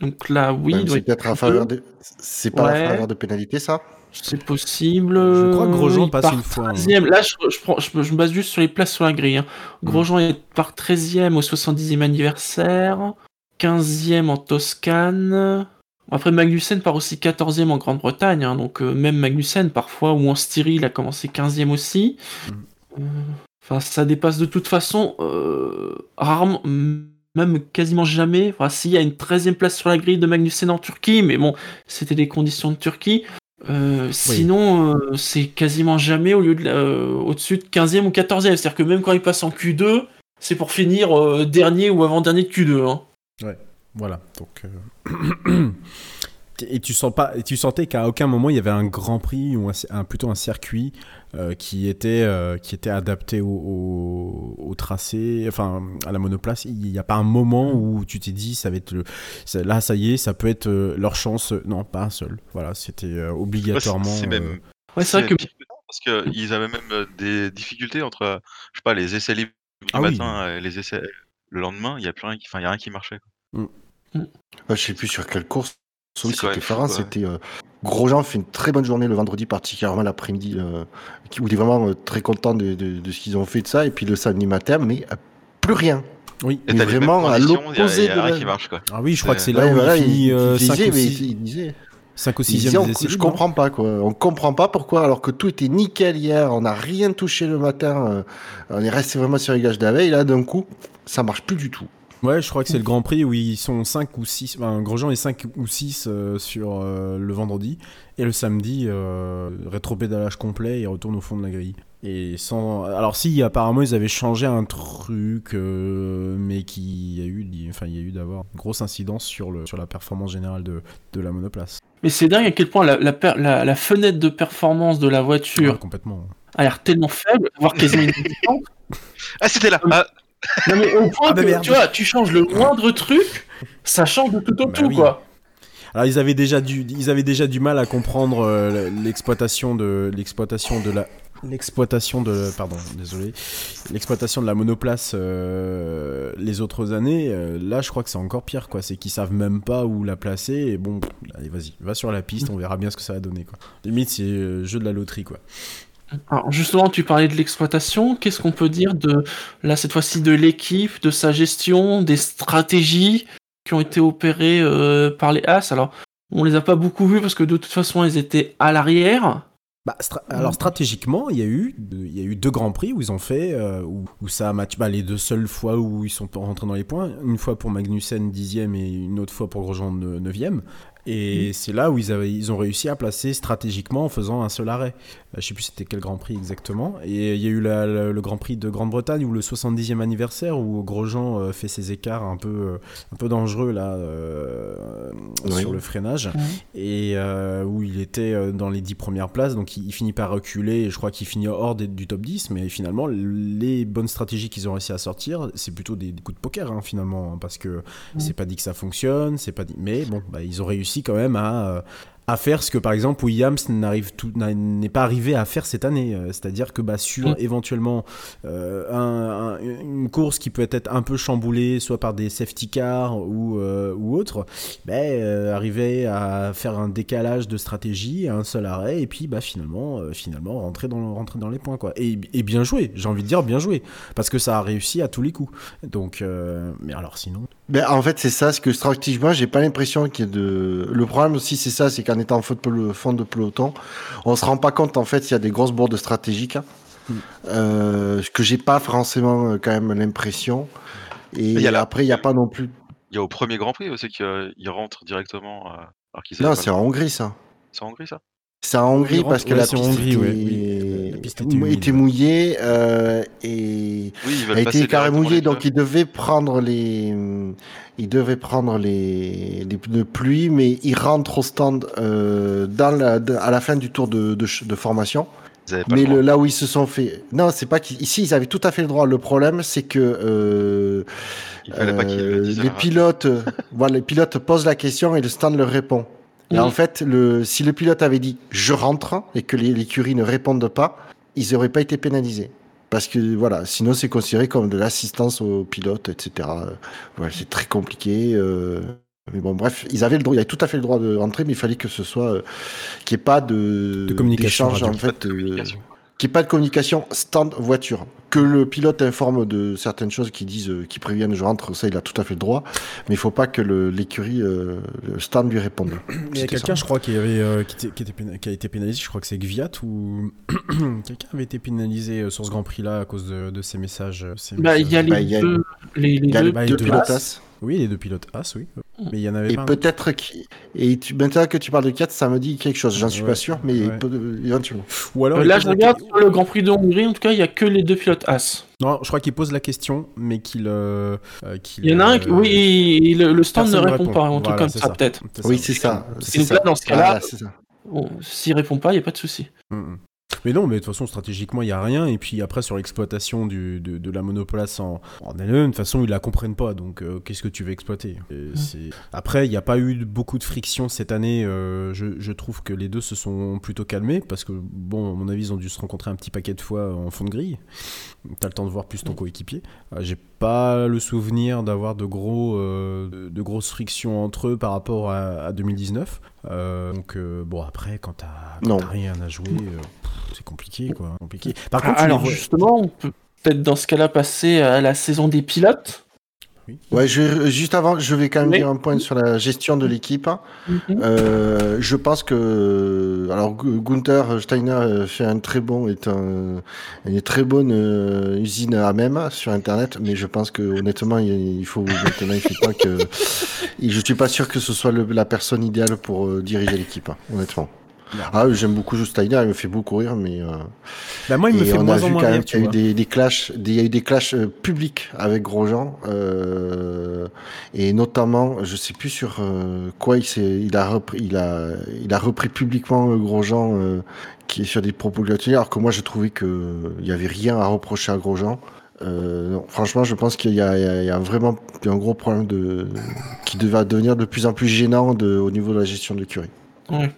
Donc là, oui, Même il doit c'est être peut-être à faveur de. C'est pas Ouais. à faveur de pénalité, ça? C'est possible. Je crois que Grosjean il passe part une fois, hein. 13e. Là, je, je, prends- je, je me base juste sur les places sur la grille. hein. Grosjean est par 13e au 70e anniversaire, 15e en Toscane. Après, Magnussen part aussi 14e en Grande-Bretagne. hein, donc, euh, même Magnussen, parfois, ou en Styrie, il a commencé 15e aussi. Euh, Enfin, ça dépasse de toute façon euh, rarement, même quasiment jamais. Enfin, s'il y a une 13e place sur la grille de Magnussen en Turquie, mais bon, c'était les conditions de Turquie. Euh, Sinon, euh, c'est quasiment jamais au lieu de euh, au-dessus de 15e ou 14e. C'est-à-dire que même quand il passe en Q2, c'est pour finir dernier ou avant-dernier de Q2. hein. Voilà, donc. [clears throat] Et tu, sens pas, et tu sentais qu'à aucun moment il y avait un grand prix ou un, un- plutôt un circuit euh, qui, était, euh, qui était adapté au, au- au tracé, enfin à la monoplace. Il n'y a pas un moment où tu t'es dit ça va être le, ça- là ça y est, ça peut être euh, leur chance. Non, pas un seul. Voilà, c'était euh, obligatoirement. c'est même- euh, Ouais, c'est vrai que parce qu'ils avaient même des difficultés entre, je sais pas, les essais libres du Ah oui. matin et les essais le lendemain. Il y a plus rien qui, enfin, il y a rien qui marchait. quoi. Ah, Je sais plus sur quelle course. C'est Oui, quand c'était euh, Grosjean fait une très bonne journée le vendredi, particulièrement l'après-midi, euh, où il est vraiment euh, très content de, de- de ce qu'ils ont fait de ça, et puis le samedi matin, mais euh, plus rien. Oui. Et Mais vraiment à l'opposé il y a de rien la- qui marche quoi. Ah oui, je crois que c'est là Ouais, où voilà, il finit il, euh, il 5 disait, ou mais 6 il disait, 5 ou il 6 disait, on- des essais je comprends pas quoi. On comprend pas pourquoi, alors que tout était nickel hier, on n'a rien touché le matin, euh, on est resté vraiment sur les gages d'aveille, là d'un coup, ça marche plus du tout. Ouais, je crois que c'est le Grand Prix où ils sont 5 ou 6, enfin, Grosjean est 5 ou 6 euh, sur euh, le vendredi, et le samedi, euh, rétropédalage complet, ils retournent au fond de la grille. Et sans... Alors si, apparemment, ils avaient changé un truc, euh, mais qui a eu, enfin, il y a eu d'avoir une grosse incidence sur, le, sur la performance générale de, de la monoplace. Mais c'est dingue à quel point la, la, per- la- la fenêtre de performance de la voiture Ouais, complètement. a l'air tellement faible, voire quasiment [laughs] inexistante. Ah c'était là. Ah, Non mais au point Ah, bah que, tu vois, tu changes le moindre truc, ça change de tout au Bah tout, oui. quoi. Alors ils avaient déjà du, ils avaient déjà du mal à comprendre euh, l'exploitation de l'exploitation de la l'exploitation de pardon désolé l'exploitation de la monoplace euh, les autres années euh, là je crois que c'est encore pire quoi c'est qu'ils savent même pas où la placer et bon allez vas-y va sur la piste on verra bien ce que ça va donner quoi limite c'est euh, jeu de la loterie quoi Alors justement, tu parlais de l'exploitation. Qu'est-ce qu'on peut dire de là cette fois-ci de l'équipe, de sa gestion, des stratégies qui ont été opérées euh, par les As? Alors, on les a pas beaucoup vues parce que de toute façon, elles étaient à l'arrière. Bah, alors stratégiquement, il y a eu deux- grands prix où ils ont fait euh, où, ça match bah, les deux seules fois où ils sont rentrés dans les points, une fois pour Magnussen dixième et une autre fois pour Grosjean ne- neuvième. Et c'est là où ils, avaient, ils ont réussi à placer stratégiquement en faisant un seul arrêt. Euh, Je sais plus c'était quel Grand Prix exactement. Et il y a eu la- la- le Grand Prix de Grande-Bretagne où le 70e anniversaire où Grosjean euh, fait ses écarts un peu, euh, un peu dangereux là euh, Oui. sur le freinage. Et euh, où il était euh, dans les 10 premières places, donc il, il finit par reculer, et je crois qu'il finit hors des- du top 10, mais finalement, les bonnes stratégies qu'ils ont réussi à sortir, c'est plutôt des, des coups de poker, hein, finalement, parce que c'est pas dit que ça fonctionne, pas dit... Mais bon, bah, ils ont réussi quand même à... à faire ce que par exemple Williams n'arrive n'est pas arrivé à faire cette année, Euh, c'est-à-dire que bah, sur Mm. éventuellement euh, un- un- une course qui peut être un peu chamboulée, soit par des safety cars ou, euh, ou autre, euh, arriver à faire un décalage de stratégie, un seul arrêt, et puis bah, finalement, euh, finalement rentrer, dans, rentrer dans les points. Quoi. Et, et bien joué, j'ai envie de dire bien joué, parce que ça a réussi à tous les coups. Donc, euh, mais alors sinon. Ben, en fait, c'est ça, ce que stratégiquement, j'ai pas l'impression qu'il y ait de. Le problème aussi, c'est ça, c'est qu'en étant en fond de, pelo- fond de peloton, on se rend pas compte, en fait, s'il y a des grosses bourdes stratégiques, hein. Mm. euh, ce que j'ai pas forcément euh, quand même l'impression. Et Il y a la- après, il y a pas non plus. Il y a au premier Grand Prix aussi qu'ils rentrent directement. euh, alors qu'ils Non, c'est en Hongrie, ça. C'est en Hongrie ça? C'est en Hongrie rentrent- parce que ouais, la piste, Hongrie, était... ouais, oui. La piste était humide, était ouais. mouillée euh, et Oui, ils a été carré directement mouillé, les donc feux. il devait prendre les, il devait prendre les, les pneus pluie, mais il rentre au stand euh, dans la, à la fin du tour de, de, de formation. Ils Mais le là où ils se sont fait, non, c'est pas qu'ici ils avaient tout à fait le droit. Le problème, c'est que euh, Il fallait pas le euh, les pilotes, voilà, les pilotes posent la question et le stand leur répond. Et Oui. en fait, le, si le pilote avait dit je rentre et que les- l'écurie ne répondent pas, ils n'auraient pas été pénalisés. Parce que voilà, sinon c'est considéré comme de l'assistance au pilote, etc. Voilà, c'est très compliqué. euh, mais bon, bref, ils avaient le droit, ils avaient tout à fait le droit de rentrer, mais il fallait que ce soit euh, qu'il n'y ait pas de, De communication en fait, de euh. Qu'il n'y ait pas de communication stand voiture. Que le pilote informe de certaines choses qui disent, euh, qui préviennent je rentre, ça il a tout à fait le droit. Mais il faut pas que le- l'écurie, euh, le stand lui réponde. Il y a quelqu'un, je crois, qui, avait, euh, qui, était- qui était péna- qui a été pénalisé, je crois que c'est Gviat, ou [clears throat] quelqu'un avait été pénalisé sur ce Grand Prix-là à cause de, de ces messages. Bah, il y a messages. les Bah, y a- deux, les, les Il y a deux les bah, deux pilotes. As. Oui, les deux pilotes As, oui. Mais il y en avait Et peut-être qui... et tu... maintenant que tu parles de 4, ça me dit quelque chose. J'en suis Ouais, pas sûr, mais ouais. peut- éventuellement. Ou alors, Euh, là, je regarde sur le Grand Prix de Hongrie, en tout cas, il y a que les deux pilotes As. Non, je crois qu'il pose la question, mais qu'il. euh, euh, Il y en a un, qui- euh, oui, le, le stand ne répond pas, un truc Voilà, comme ça, peut-être. Oui, c'est ça. C'est donc ça. là, dans ce cas-là, S'il répond pas, il n'y a pas de souci. Mm, mm. Mais non, mais de toute façon, stratégiquement, il n'y a rien. Et puis après, sur l'exploitation du- de, de la monoplace en, en elle de toute façon, ils la comprennent pas. Donc, euh, qu'est-ce que tu veux exploiter? Après, il n'y a pas eu beaucoup de friction cette année. euh, je, je trouve que les deux se sont plutôt calmés. Parce que, bon, à mon avis, ils ont dû se rencontrer un petit paquet de fois en fond de grille. T'as le temps de voir plus ton coéquipier. Euh, J'ai pas le souvenir d'avoir de, gros, euh, de, de grosses frictions entre eux par rapport à, à 2019. Euh, donc, euh, bon, après, quand t'as rien à jouer, euh, c'est compliqué, quoi. Compliqué. Par Ah, contre, alors, vois- justement, on peut peut-être dans ce cas-là passer à la saison des pilotes. Oui. Ouais, je, juste avant, je vais quand même Oui. dire un point sur la gestion de l'équipe. Mhm. Euh, je pense que alors Gu- Gunther Steiner euh, fait un très bon est un une très bonne euh, usine à même sur internet, mais je pense que honnêtement il, il faut maintenant pas que et je suis pas sûr que ce soit le- la personne idéale pour euh, diriger l'équipe, hein, honnêtement. Ah, j'aime beaucoup Steiner, il me fait beaucoup rire, mais euh, Bah, moi, il me et fait de on a moins vu en quand moins même rire, qu'il y a eu des, des clashs, des- il y a eu des clashs euh, publics avec Grosjean, euh, et notamment, je sais plus sur euh, quoi il s'est, il a repris, il a, il a repris publiquement euh, Grosjean, euh, qui est sur des propos gratuits, alors que moi je trouvais que il y avait rien à reprocher à Grosjean. Euh, non, franchement, je pense qu'il y a, il y a- il y a vraiment un gros problème de, qui va devenir de plus en plus gênant de, au niveau de la gestion de l'écurie. Ouais.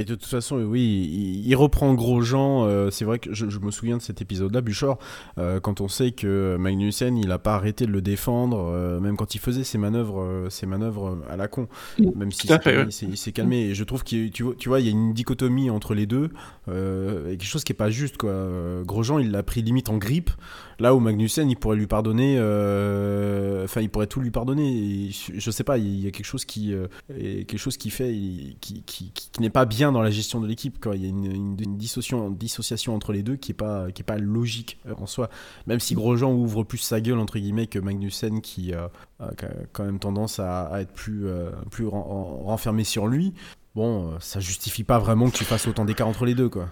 Et de toute façon, oui, il, reprend Grosjean. euh, c'est vrai que je, je me souviens de cet épisode-là, Buchor, euh, quand on sait que Magnussen, il a pas arrêté de le défendre, euh, même quand il faisait ses manœuvres, euh, ses manœuvres à la con. Même si Tout à c'est fait, calmé, ouais. il s'est- calmé. Et je trouve qu'il tu vois, tu vois, il y a une dichotomie entre les deux, euh, et quelque chose qui est pas juste, quoi. Euh, Grosjean, il l'a pris limite en grippe, là où Magnussen, il pourrait lui pardonner, euh, enfin, il pourrait tout lui pardonner. Et je, je sais pas, il y a quelque chose qui, euh, quelque chose qui fait, il- qui, qui, qui- qui n'est pas bien dans la gestion de l'équipe. Il y a une, dissociation, entre les deux qui est pas, est pas logique euh, en soi. Même si Grosjean ouvre plus sa gueule entre guillemets que Magnussen, qui euh, a quand même tendance à, être plus, euh, renfermé sur lui. Bon, ça justifie pas vraiment que tu fasses autant d'écart entre les deux, quoi.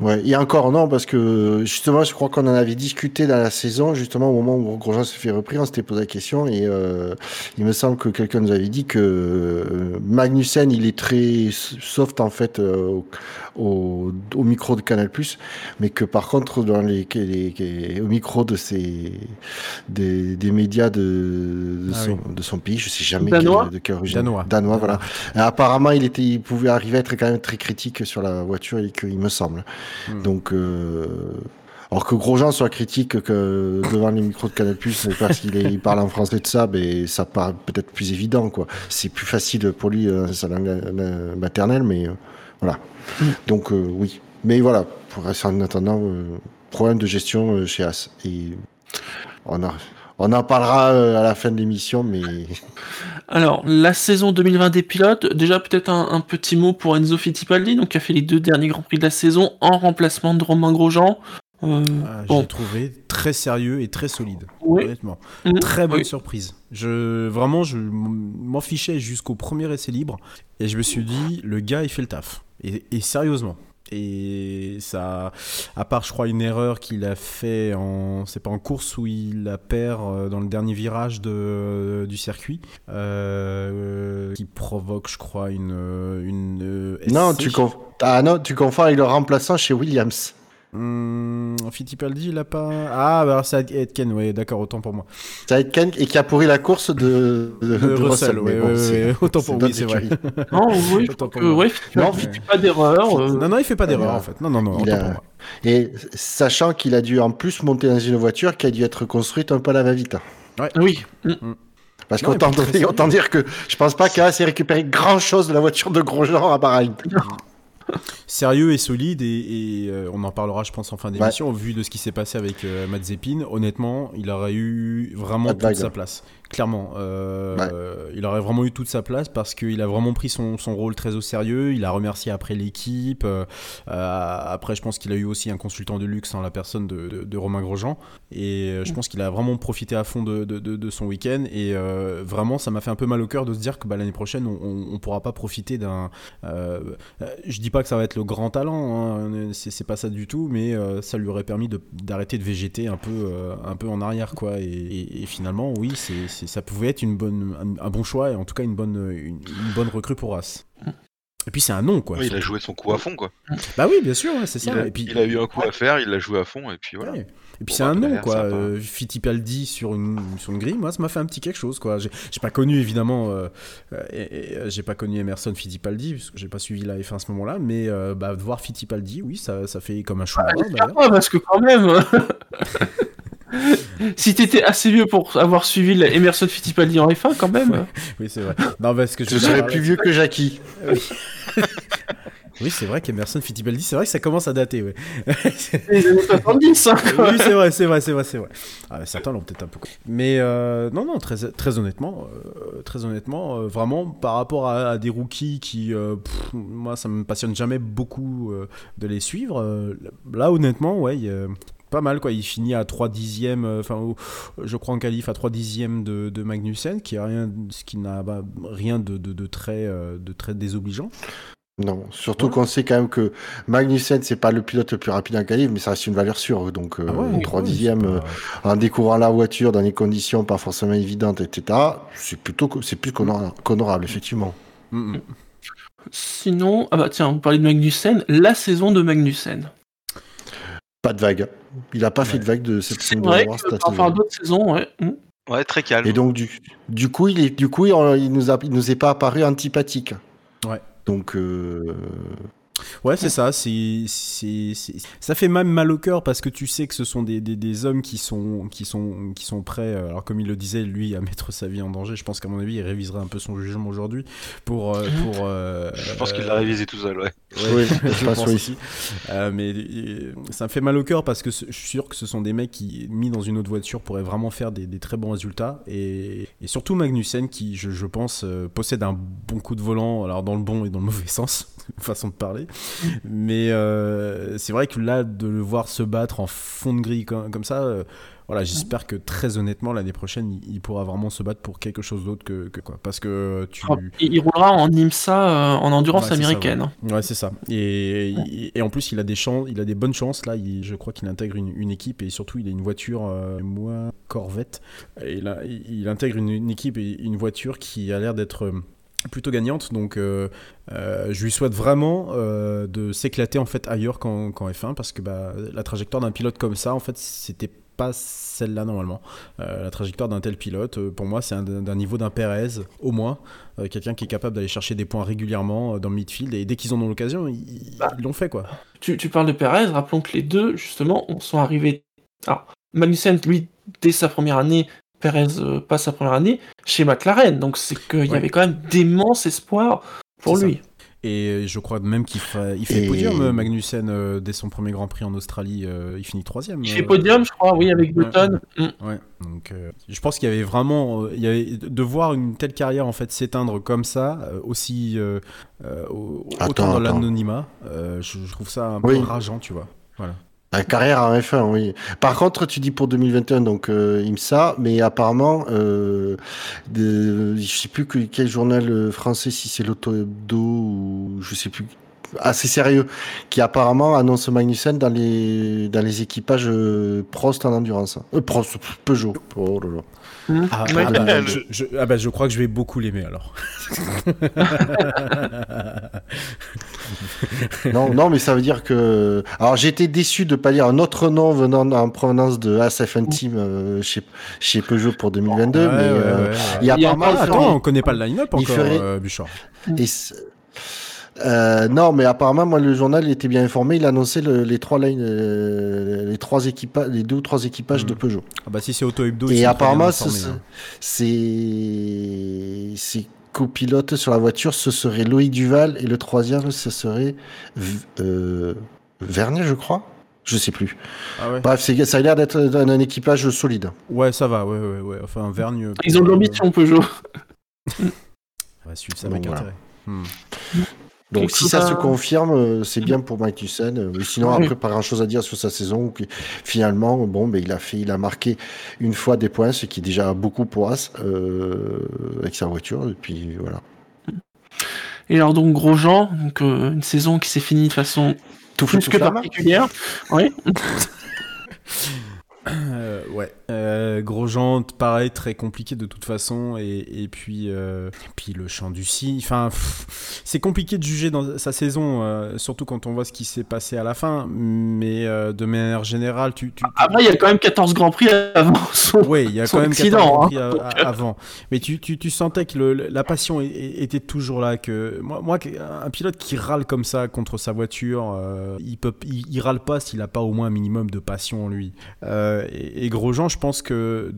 Ouais, et encore non, parce que justement, je crois qu'on en avait discuté dans la saison, justement au moment où Grosjean se fait repris, on s'était posé la question, et euh, il me semble que quelqu'un nous avait dit que euh, Magnussen, il est très soft en fait euh, au, au, au micro de Canal+, mais que par contre, dans les, les- les- au micro de ces des, des médias de, de, Ah son, de son pays, je sais jamais Danois quel- de quelle origine. Danois. Danois, voilà. Et apparemment, il était, il pouvait arriver à être quand même très critique sur la voiture, et que, il me semble. Hmm. Donc, euh, alors que Grosjean soit critique que devant les micros de Canal+, parce qu'il parle en français de ça, mais ça paraît peut-être plus évident, quoi. C'est plus facile pour lui, euh, sa langue euh, maternelle, mais voilà. Mm. Donc, oui. Mais voilà, pour en attendant, problème de gestion chez As. Et on, a, on en parlera euh, à la fin de l'émission, mais [laughs] Alors, la saison 2020 des pilotes, déjà peut-être un, un petit mot pour Enzo Fittipaldi, donc qui a fait les deux derniers Grands Prix de la saison en remplacement de Romain Grosjean. Euh, Ah, bon, l'ai trouvé très sérieux et très solide, oui. honnêtement. Mm, Très bonne oui. surprise. Je, vraiment, je m'en fichais jusqu'au premier essai libre et je me suis dit, le gars, il fait le taf. Et, et sérieusement. Et ça, à part, je crois, une erreur qu'il a fait en, c'est pas en course où il la perd euh, dans le dernier virage de, du circuit, euh, qui provoque, je crois, une, une euh, non, tu, conf... ah, non, tu confonds avec le remplaçant chez Williams. Hum, Fittipaldi, il a pas. Ah, bah c'est Etken, ouais, d'accord, autant pour moi. Ça va être Ken et qui a pourri la course de, de, de Euh, Russell, mais bon, ouais, c'est- ouais, autant pour c'est oui, c'est vrai. [laughs] [laughs] Non, oui, je Autant pour moi. ouais, Non, fait pas d'erreur. euh, Non, non, il fait pas d'erreur en fait. Non, non, non, il autant a- pour moi. Et sachant qu'il a dû en plus monter dans une voiture qui a dû être construite un peu à la va-vite. Oui. Mm. Parce qu'autant autant dire que je pense pas qu'As ait récupéré grand chose de la voiture de Grosjean à Bahreïn. [laughs] Sérieux et solide, et, et, euh, on en parlera, je pense, en fin d'émission. Au vu de ce qui s'est passé avec euh, honnêtement, il aurait eu vraiment toute sa place. Clairement, euh, Ouais. il aurait vraiment eu toute sa place parce qu'il a vraiment pris son, son rôle très au sérieux. Il a remercié après l'équipe. euh, euh, après, je pense qu'il a eu aussi un consultant de luxe en la personne de, de- de Romain Grosjean. Et je pense qu'il a vraiment profité à fond de, de- son week-end. Et euh, vraiment, ça m'a fait un peu mal au cœur de se dire que bah, l'année prochaine, on, on pourra pas profiter d'un. je dis pas que ça va être le grand talent, hein, c'est pas ça du tout, mais ça lui aurait permis de- d'arrêter de, végéter un peu, un peu en arrière, quoi. Et, et- et finalement, oui, c'est- ça pouvait être une bonne, un, un bon choix et en tout cas une bonne, une, une bonne recrue pour As. Et puis c'est un nom, quoi. Ouais, il a joué son coup à fond, quoi. Bah oui, bien sûr, ouais, c'est ça. Il a, et puis, il a eu un coup à faire, il l'a joué à fond, et puis voilà. Ouais. Et puis c'est bah, un nom, derrière, quoi. Euh, Fittipaldi sur une, sur une grille, moi, ça m'a fait un petit quelque chose, quoi. J'ai j'ai pas connu, évidemment, euh, euh, et- et, euh, j'ai pas connu Emerson Fittipaldi, parce que j'ai pas suivi la F1 à ce moment-là, mais euh, bah, de voir Fittipaldi, oui, ça, ça fait comme un chou Ah, d'ailleurs. Ah, parce que quand même. [laughs] [laughs] si t'étais assez vieux pour avoir suivi la Emerson Fittipaldi en F1, quand même. Oui, c'est vrai. Non, parce que je serais plus vieux que Jackie. [laughs] Oui, c'est vrai qu'Emerson Fittipaldi, c'est vrai que ça commence à dater, ouais. Les années 70, hein, oui, c'est vrai, c'est vrai, c'est vrai, c'est vrai. Ah, certains l'ont peut-être un peu. Mais euh, non, non, très, très honnêtement, euh, très honnêtement, euh, vraiment par rapport à, à des rookies qui, euh, pff, moi, ça me passionne jamais beaucoup euh, de les suivre. euh, là, honnêtement, ouais. Pas mal quoi, il finit à 3 dixièmes, euh, enfin je crois en qualif à 3 dixièmes de, de Magnussen, qui a rien, ce qui n'a bah, rien de, de, de très, euh, de très désobligeant. Non, surtout Ouais. qu'on sait quand même que Magnussen, c'est pas le pilote le plus rapide en qualif, mais ça reste une valeur sûre. Donc, euh, Ah ouais, 3 ouais, dixièmes, euh, en découvrant la voiture dans des conditions pas forcément évidentes, etc., c'est plutôt co- c'est plus qu'honora- qu'honorable, effectivement. Mm, mm. Sinon, ah bah tiens, vous parlez de Magnussen, la saison de Magnussen. Pas de vague. Il a pas fait Ouais. de vague de cette C'est saison. vrai de cette saison. d'autres saisons, ouais. hmm. Ouais, très calme. Et donc, du, du coup, il est, du coup, il, il nous a, il nous est pas apparu antipathique. Donc, euh, Ouais, c'est ça. C'est, c'est, c'est- ça fait même mal au cœur parce que tu sais que ce sont des, des, des hommes qui sont, qui, sont, qui sont prêts, euh, alors comme il le disait, lui, à mettre sa vie en danger. Je pense qu'à mon avis, il réviserait un peu son jugement aujourd'hui pour. euh, pour euh, Je pense qu'il l'a révisé tout seul, ouais. Ouais, Oui, [laughs] je pense, aussi. Euh, mais euh, ça me fait mal au cœur parce que je suis sûr que ce sont des mecs qui, mis dans une autre voiture, pourraient vraiment faire des, des très bons résultats. Et, et surtout Magnussen, qui, je, je pense, euh, possède un bon coup de volant, alors dans le bon et dans le mauvais sens, [laughs] façon de parler. Mais euh, c'est vrai que là, de le voir se battre en fond de grille comme, comme ça. euh, voilà, j'espère que très honnêtement l'année prochaine il, pourra vraiment se battre pour quelque chose d'autre que, que quoi. Parce que tu. Il, il roulera en IMSA euh, en endurance Ouais, ça, américaine. Ouais, c'est ça. Et, et- et en plus, il a des chances, il a des bonnes chances là. Il- je crois qu'il intègre une, une équipe et surtout, il a une voiture, euh, moi, Corvette. Et là, il, il intègre une, une équipe et une voiture qui a l'air d'être euh, plutôt gagnante. Donc, euh, euh, je lui souhaite vraiment euh, de s'éclater en fait ailleurs qu'en qu'en F1 parce que bah, la trajectoire d'un pilote comme ça, en fait, c'était pas celle-là normalement. La trajectoire d'un tel pilote, pour moi, c'est un- d'un niveau d'un Perez au moins. Quelqu'un qui est capable d'aller chercher des points régulièrement dans le midfield et dès qu'ils en ont l'occasion, ils Bah. l'ont fait quoi. Tu, tu parles de Perez, rappelons que les deux, justement, sont arrivés. Alors, Magnussen, lui, dès sa première année, Perez euh, pas sa première année, chez McLaren. Donc, c'est qu'il y avait quand même d'immenses espoirs pour ça. lui. Et je crois même qu'il fait, il fait Et- podium, euh, Magnussen, euh, dès son premier Grand Prix en Australie. euh, il finit troisième. Il fait podium, je crois, oui, avec Ouais. Button. Mm. Ouais, donc euh, je pense qu'il y avait vraiment, euh, il y avait, de voir une telle carrière en fait s'éteindre comme ça, euh, aussi euh, euh, au- Attends, autant dans l'anonymat, euh, je, je trouve ça un peu Oui. rageant, tu vois. Voilà. La carrière en F1, oui. Par contre, tu dis pour 2021, donc euh, IMSA, mais apparemment, euh, de, je sais plus que, quel journal euh, français, si c'est l'Auto Hebdo ou je sais plus, assez sérieux, qui apparemment annonce Magnussen dans les dans les équipages euh, Prost en endurance. Euh, Prost, Peugeot. Oh là là. Ah, Ouais, ah, bah, le- je, je- ah bah, je crois que je vais beaucoup l'aimer alors. [laughs] Non, non, mais ça veut dire que. Alors, été déçu de pas lire un autre nom venant en provenance de ASF Team euh, chez, chez Peugeot pour 2022, Ouais, mais ouais, euh, ouais, ouais. il y a Il y a Ah, ferait- attends, on connaît pas le line-up encore, ferait- euh, Bouchard. Et euh, non, mais apparemment, moi, le journal était bien informé. Il annonçait le- les trois lignes, euh, les trois équipages, les deux ou trois équipages de Peugeot. Ah bah si c'est Auto Hebdo, Et apparemment, c'est c'est copilote sur la voiture, ce serait Loïc Duval et le troisième, ce serait V- euh, Vernier, je crois. Je sais plus. Ah ouais. Bref, ça a l'air d'être un, un équipage solide. Ouais, ça va, ouais, ouais, ouais. Enfin, Vergne. Ils ont de l'ambition, Peugeot. Ouais, [laughs] suivre ça avec voilà. intérêt. Hmm. Donc si ça se confirme, euh, c'est bien pour Magnussen. Euh, sinon, après, pas grand chose à dire sur sa saison. Finalement, bon, ben, il a fait, il a marqué une fois des points, ce qui est déjà beaucoup pour As euh, avec sa voiture. Et puis voilà. Et alors, donc, Grosjean, donc, euh, une saison qui s'est finie de façon Tout plus tout que flamme. particulière. Oui. [laughs] Euh, ouais. Euh, Grosjean, pareil, très compliqué de toute façon. Et, et puis, euh, et puis le chant du si. Enfin, c'est compliqué de juger dans sa saison, euh, surtout quand on voit ce qui s'est passé à la fin. Mais euh, de manière générale, tu. tu, tu- Après, il y a quand même 14 Grands Prix avant [laughs] son. Oui, il y a quand même accident, 14 Grands hein. Prix à- avant. Mais tu, tu, tu sentais que le- la passion était toujours là. Que moi, moi, un pilote qui râle comme ça contre sa voiture, euh, il peut, il, il râle pas s'il a pas au moins un minimum de passion en lui. Euh, et, et Grosjean, je pense que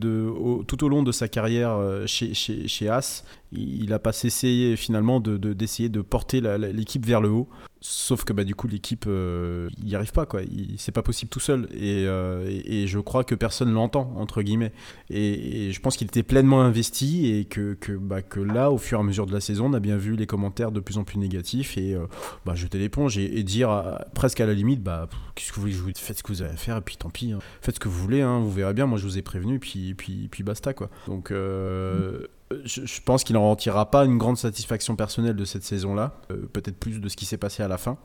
tout au long de sa carrière euh, chez, chez, As, il n'a pas cessé finalement de, de- d'essayer de porter l'équipe vers le haut. Sauf que bah, du coup, l'équipe, euh, n'y arrive pas. quoi. C'est pas possible tout seul. Et, euh, et, et je crois que personne l'entend, entre guillemets. Et, je pense qu'il était pleinement investi et que, que, bah, que là, au fur et à mesure de la saison, on a bien vu les commentaires de plus en plus négatifs et euh, bah, jeter l'éponge et, dire euh, presque à la limite bah, qu'est-ce que vous voulez que je vous Faites ce que vous avez à faire et puis tant pis. hein. Faites ce que vous voulez, hein, vous verrez bien. Moi, je vous ai prévenu, puis, puis, puis basta. quoi. Donc. euh, je, pense qu'il n'en retirera pas une grande satisfaction personnelle de cette saison-là, euh, peut-être plus de ce qui s'est passé à la fin.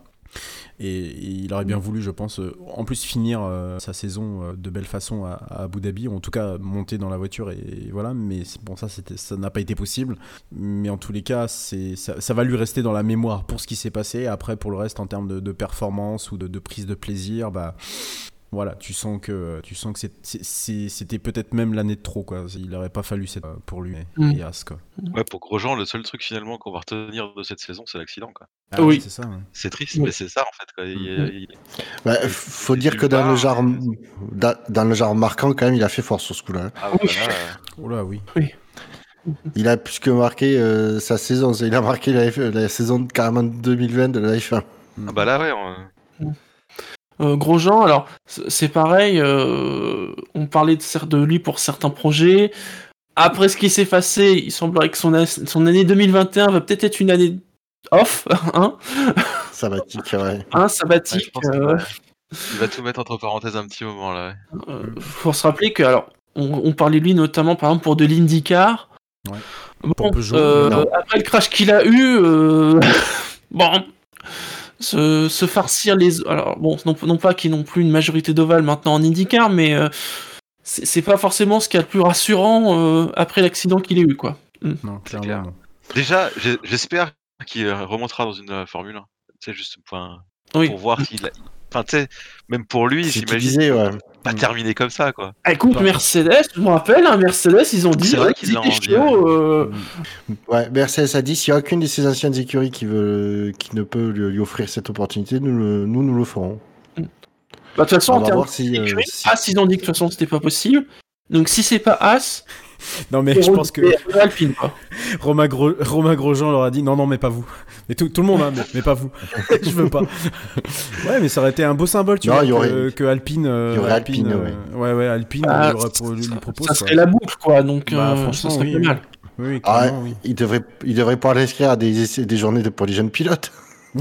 Et, il aurait bien voulu, je pense, euh, en plus finir euh, sa saison de belle façon à, Abu Dhabi, ou en tout cas monter dans la voiture et, voilà. Mais bon, ça, ça n'a pas été possible. Mais en tous les cas, ça, va lui rester dans la mémoire pour ce qui s'est passé. Après, pour le reste, en termes de, de performance ou de, de prise de plaisir, bah Voilà, tu sens que tu sens que c'était peut-être même l'année de trop quoi. Il aurait pas fallu cette pour lui Mm. et As quoi. Ouais, pour Grosjean, le seul truc finalement qu'on va retenir de cette saison, c'est l'accident. quoi. Ah Oui. c'est ça. ouais. C'est triste, Oui. mais c'est ça en fait. Quoi. Il, Mhm. il- Bah, il- faut dire que dans le genre, dans, le genre marquant, quand même, il a fait fort sur ce coup-là. hein. Ah, là, euh, [laughs] Oh là oui. Il a plus que marqué euh, sa saison. Il a marqué la, F- la saison de- carrément 2020 de la F1. ah bah là, ouais. on- Euh, Grosjean, alors c'est pareil, euh, on parlait de, lui pour certains projets. Après ce qui s'est passé, il semblerait que son, année 2021 va peut-être être une année off, [laughs] hein, Sabbatique, ouais. hein ouais, sabbatique. euh, ouais. Il va tout mettre entre parenthèses un petit moment là. ouais. euh, faut se rappeler que, alors, on, on parlait de lui notamment par exemple pour de l'IndyCar. Ouais. Bon, Pour Peugeot, euh, non. après le crash qu'il a eu, euh, [laughs] bon, se, se farcir les. Alors, bon, non, non pas qu'il n'ont plus une majorité d'ovales maintenant en IndyCar, mais euh, c'est c'est pas forcément ce qu'il y a de plus rassurant euh, après l'accident qu'il a eu, quoi. Non, clair. clairement. non. Déjà, j'espère qu'il euh, remontera dans une euh, Formule 1. Tu sais, juste pour, un- Oui. pour voir s'il a. Enfin, tu sais, même pour lui, j'imagine. ouais. Pas terminer comme ça, quoi. Ah, écoute, Mercedes, je me rappelle, hein, Mercedes, ils ont dit. C'est vrai ouais, qu'ils t'es dit, chaud, euh, Ouais, Mercedes a dit s'il n'y a aucune de ses anciennes écuries qui, veut, qui ne peut lui, lui offrir cette opportunité, nous, le- nous, nous le ferons. Bah, de toute façon, On en termes voir si, euh, d'écurie, si- As, ils ont dit que de toute façon, c'était pas possible. Donc, si c'est pas As, Non mais je pense que Alpine, quoi. [laughs] Romain, Gros... Romain Grosjean leur a dit non non mais pas vous. Mais tout, tout le monde hein, mais, mais pas vous. [laughs] je veux pas. ouais mais ça aurait été un beau symbole tu Non, vois il y que, aurait- que Alpine. euh, il y aurait Alpine, euh, ouais ouais Alpine Ah, lui, aurait pro- lui ça, propose. ça quoi. serait la boucle, quoi. Donc, Bah, euh, franchement, ça serait oui, pas mal. Oui, oui, Ah, oui. il devrait, il devrait pouvoir l'inscrire à des, essais- des journées de, pour les jeunes pilotes. [laughs]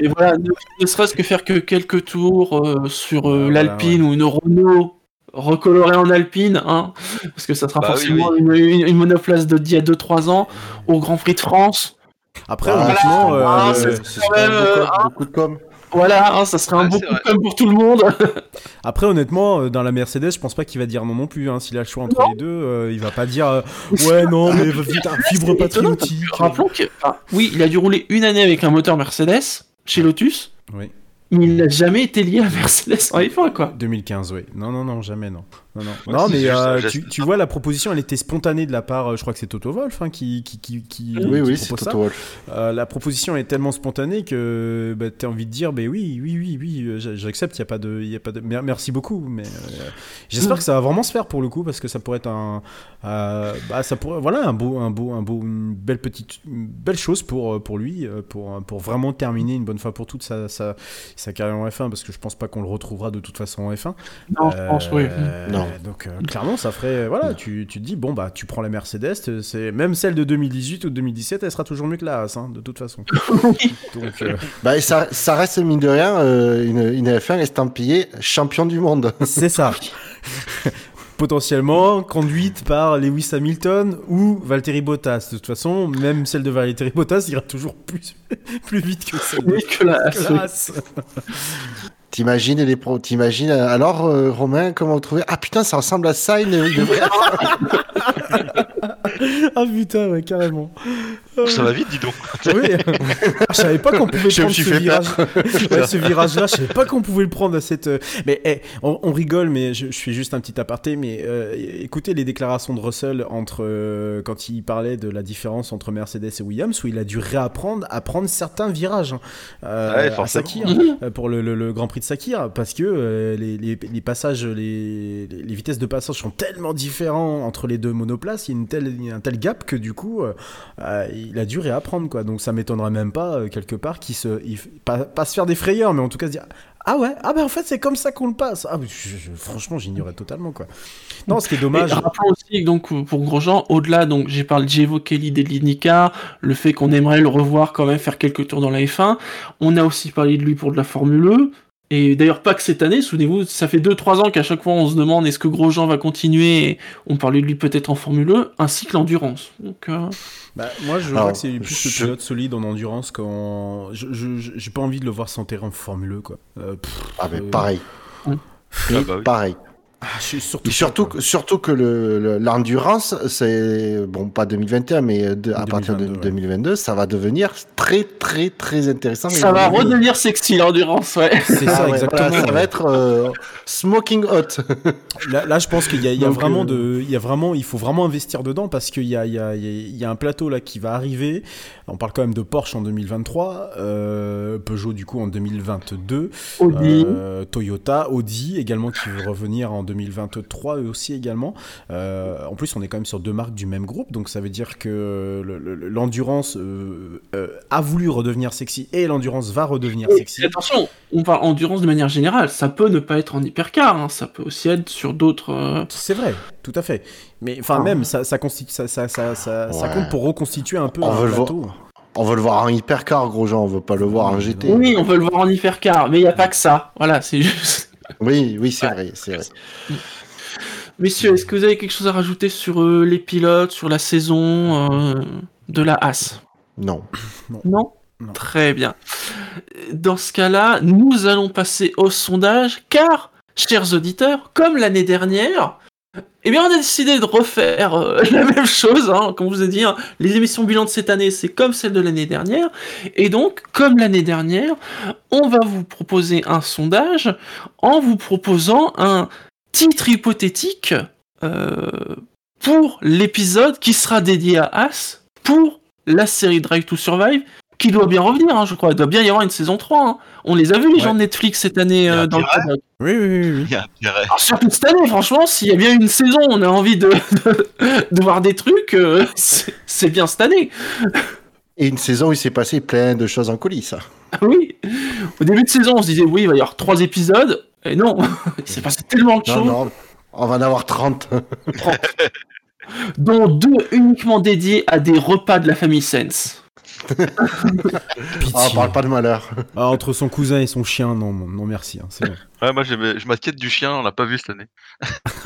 Et voilà, ne, ne serait-ce que faire que quelques tours euh, sur euh, Ah, voilà, l'Alpine ou une Renault recolorée en Alpine, hein, parce que ça sera Bah oui, forcément Une, une- une monoplace de d'il y a 2-3 ans au Grand Prix de France. Après Ah, honnêtement euh, Ah, euh, euh, com- beaucoup de com. Voilà, hein, ça serait un beau c'est coup vrai. comme pour tout le monde. [laughs] après honnêtement euh, dans la Mercedes je pense pas qu'il va dire non non plus. Hein. S'il a le choix entre Non. les deux euh, il va pas dire euh, ouais non mais vite un fibre patriotique. Rappelons que, enfin, oui, il a dû rouler une année avec un moteur Mercedes chez Lotus, Oui. Il n'a jamais été lié à Mercedes en F1, quoi. 2015, oui. Non, non, non, jamais, non. Non, non. Ouais, non c'est mais juste euh, tu, tu vois, la proposition, elle était spontanée de la part, euh, je crois que c'est Toto Wolf hein, qui, qui, qui, qui, Oui, qui oui, c'est Toto. Euh, la proposition est tellement spontanée que bah, tu as envie de dire, bah, oui, oui, oui, oui, euh, j'a- j'accepte, il n'y a pas de... Y a pas de... mer- Merci beaucoup, mais euh, j'espère que ça va vraiment se faire pour le coup, parce que ça pourrait être un... euh, bah, ça pourrait, voilà, un beau, un beau, un beau, une belle petite, une belle chose pour, euh, pour lui, euh, pour, pour vraiment terminer une bonne fois pour toutes sa, sa, sa carrière en F1, parce que je pense pas qu'on le retrouvera de toute façon en F1. Non, je pense, oui. Euh, Non. Donc euh, clairement, ça ferait voilà, tu, tu te dis bon bah tu prends la Mercedes, euh, c'est même celle de 2018 ou de 2017, elle sera toujours mieux que la Haas, hein, de toute façon. [laughs] Donc euh, Bah, et ça, ça reste, mine de rien, euh, une, une F1 estampillée champion du monde. [laughs] c'est ça. [laughs] Potentiellement conduite par Lewis Hamilton ou Valtteri Bottas. De toute façon, même celle de Valtteri Bottas ira toujours plus, plus vite que celle de Oui, que la que la. T'imagines les pro, t'imagines, euh, alors, euh, Romain, comment vous trouvez? Ah putain, ça ressemble à ça, une, [laughs] [laughs] Ah putain, ouais, carrément. Ça va vite, dis donc. [laughs] Oui. je savais pas qu'on pouvait prendre suis ce virage. [laughs] Ouais, ce virage-là, je savais pas qu'on pouvait le prendre à cette. euh, Mais eh, on, on rigole, mais je, je fais juste un petit aparté. Mais euh, écoutez les déclarations de Russell entre euh, quand il parlait de la différence entre Mercedes et Williams, où il a dû réapprendre à prendre certains virages hein, euh, Ouais, à. Sakir, euh, pour le, le- le Grand Prix de Sakir, parce que les, les- les passages, les, les- vitesses de passage sont tellement différents entre les deux monoplaces. Il y a, une telle, un tel gap que du coup, euh, euh, il a dû réapprendre quoi. Donc ça m'étonnerait même pas euh, quelque part qu'il se, il pas, pas se faire des frayeurs, mais en tout cas se dire ah ouais, ah ben en fait c'est comme ça qu'on le passe. Ah franchement j'ignorais totalement quoi. Non, ce qui est dommage. Rappelons aussi donc pour Grosjean, au-delà donc j'ai parlé, j'ai évoqué l'idée de l'IndyCar, le fait qu'on aimerait le revoir quand même faire quelques tours dans la F1. On a aussi parlé de lui pour de la Formule E. Et d'ailleurs pas que cette année, souvenez-vous, ça fait 2-3 ans qu'à chaque fois on se demande est-ce que Grosjean va continuer? Et on parlait de lui peut-être en Formule E, ainsi que l'endurance. Donc euh, Bah, moi, je Alors, vois que c'est plus le je- pilote solide en endurance qu'en. J'ai pas envie de le voir s'enterrer en Formule 1, quoi. Euh, pff, Ah, mais euh, pareil. Mm. Ah bah oui. Pareil. Ah, surtout Et surtout, que- surtout que le- le- l'endurance, c'est bon pas 2021, mais de- à partir de 2022, ouais. 2022, ça va devenir très très très intéressant. Ça va redevenir sexy l'endurance, ouais. C'est Ah ça, ouais, exactement. voilà, ça va être euh, smoking hot. [laughs] Là, là, je pense qu'il y a, il y a Donc, vraiment euh, de, il y a vraiment, il faut vraiment investir dedans parce qu'il y a, il y a, il y a- il y a un plateau là qui va arriver. On parle quand même de Porsche en 2023, euh, Peugeot du coup en 2022, Audi. euh, Toyota, Audi également qui veut revenir en 2023 eux aussi également. Euh, en plus, on est quand même sur deux marques du même groupe, donc ça veut dire que le- le- l'endurance a voulu redevenir sexy et l'endurance va redevenir Et sexy. attention, on parle endurance de manière générale. Ça peut ne pas être en hypercar, hein, ça peut aussi être sur d'autres. C'est vrai, tout à fait. Mais enfin, Ah. même, ça, ça, constitu- ça, ça, ça, ça, ça Ouais. compte pour reconstituer un peu On un veut le. On veut le voir en hypercar, gros gens. On veut pas le voir en GT. Oui, on veut le voir en hypercar, mais il n'y a pas que ça. Voilà, c'est juste. Oui, oui, c'est vrai, c'est vrai. Messieurs, est-ce que vous avez quelque chose à rajouter sur euh, les pilotes, sur la saison euh, de la As Non. Non? Non. Très bien. Dans ce cas-là, nous allons passer au sondage, car, chers auditeurs, comme l'année dernière, eh bien, on a décidé de refaire euh, [laughs] la même chose, hein, comme vous ai dit, hein, les émissions bilan de cette année, c'est comme celle de l'année dernière, et donc, comme l'année dernière, on va vous proposer un sondage en vous proposant un titre hypothétique euh, pour l'épisode qui sera dédié à As pour la série Drive to Survive qui doit bien revenir, hein, je crois. Il doit bien y avoir une saison 3. hein. On les a vus, les Ouais. gens de Netflix, cette année Il y a euh, dans le. Oui, oui, oui. oui. Il y a intérêt. Alors, surtout cette année, franchement, s'il y a bien une saison, on a envie de, voir des trucs, euh, c'est bien cette année. Et une saison où il s'est passé plein de choses en coulisses. Ah oui. Au début de saison, on se disait, oui, il va y avoir trois épisodes. Et non, [laughs] il s'est passé tellement de Non, choses, non, on va en avoir 30. dont deux uniquement dédiés à des repas de la famille Sense. [laughs] Pitié. Ah, on parle pas de malheur. Ah, entre son cousin et son chien, non, non, merci. hein, c'est bon. Ouais, moi je m'inquiète du chien, on l'a pas vu cette année.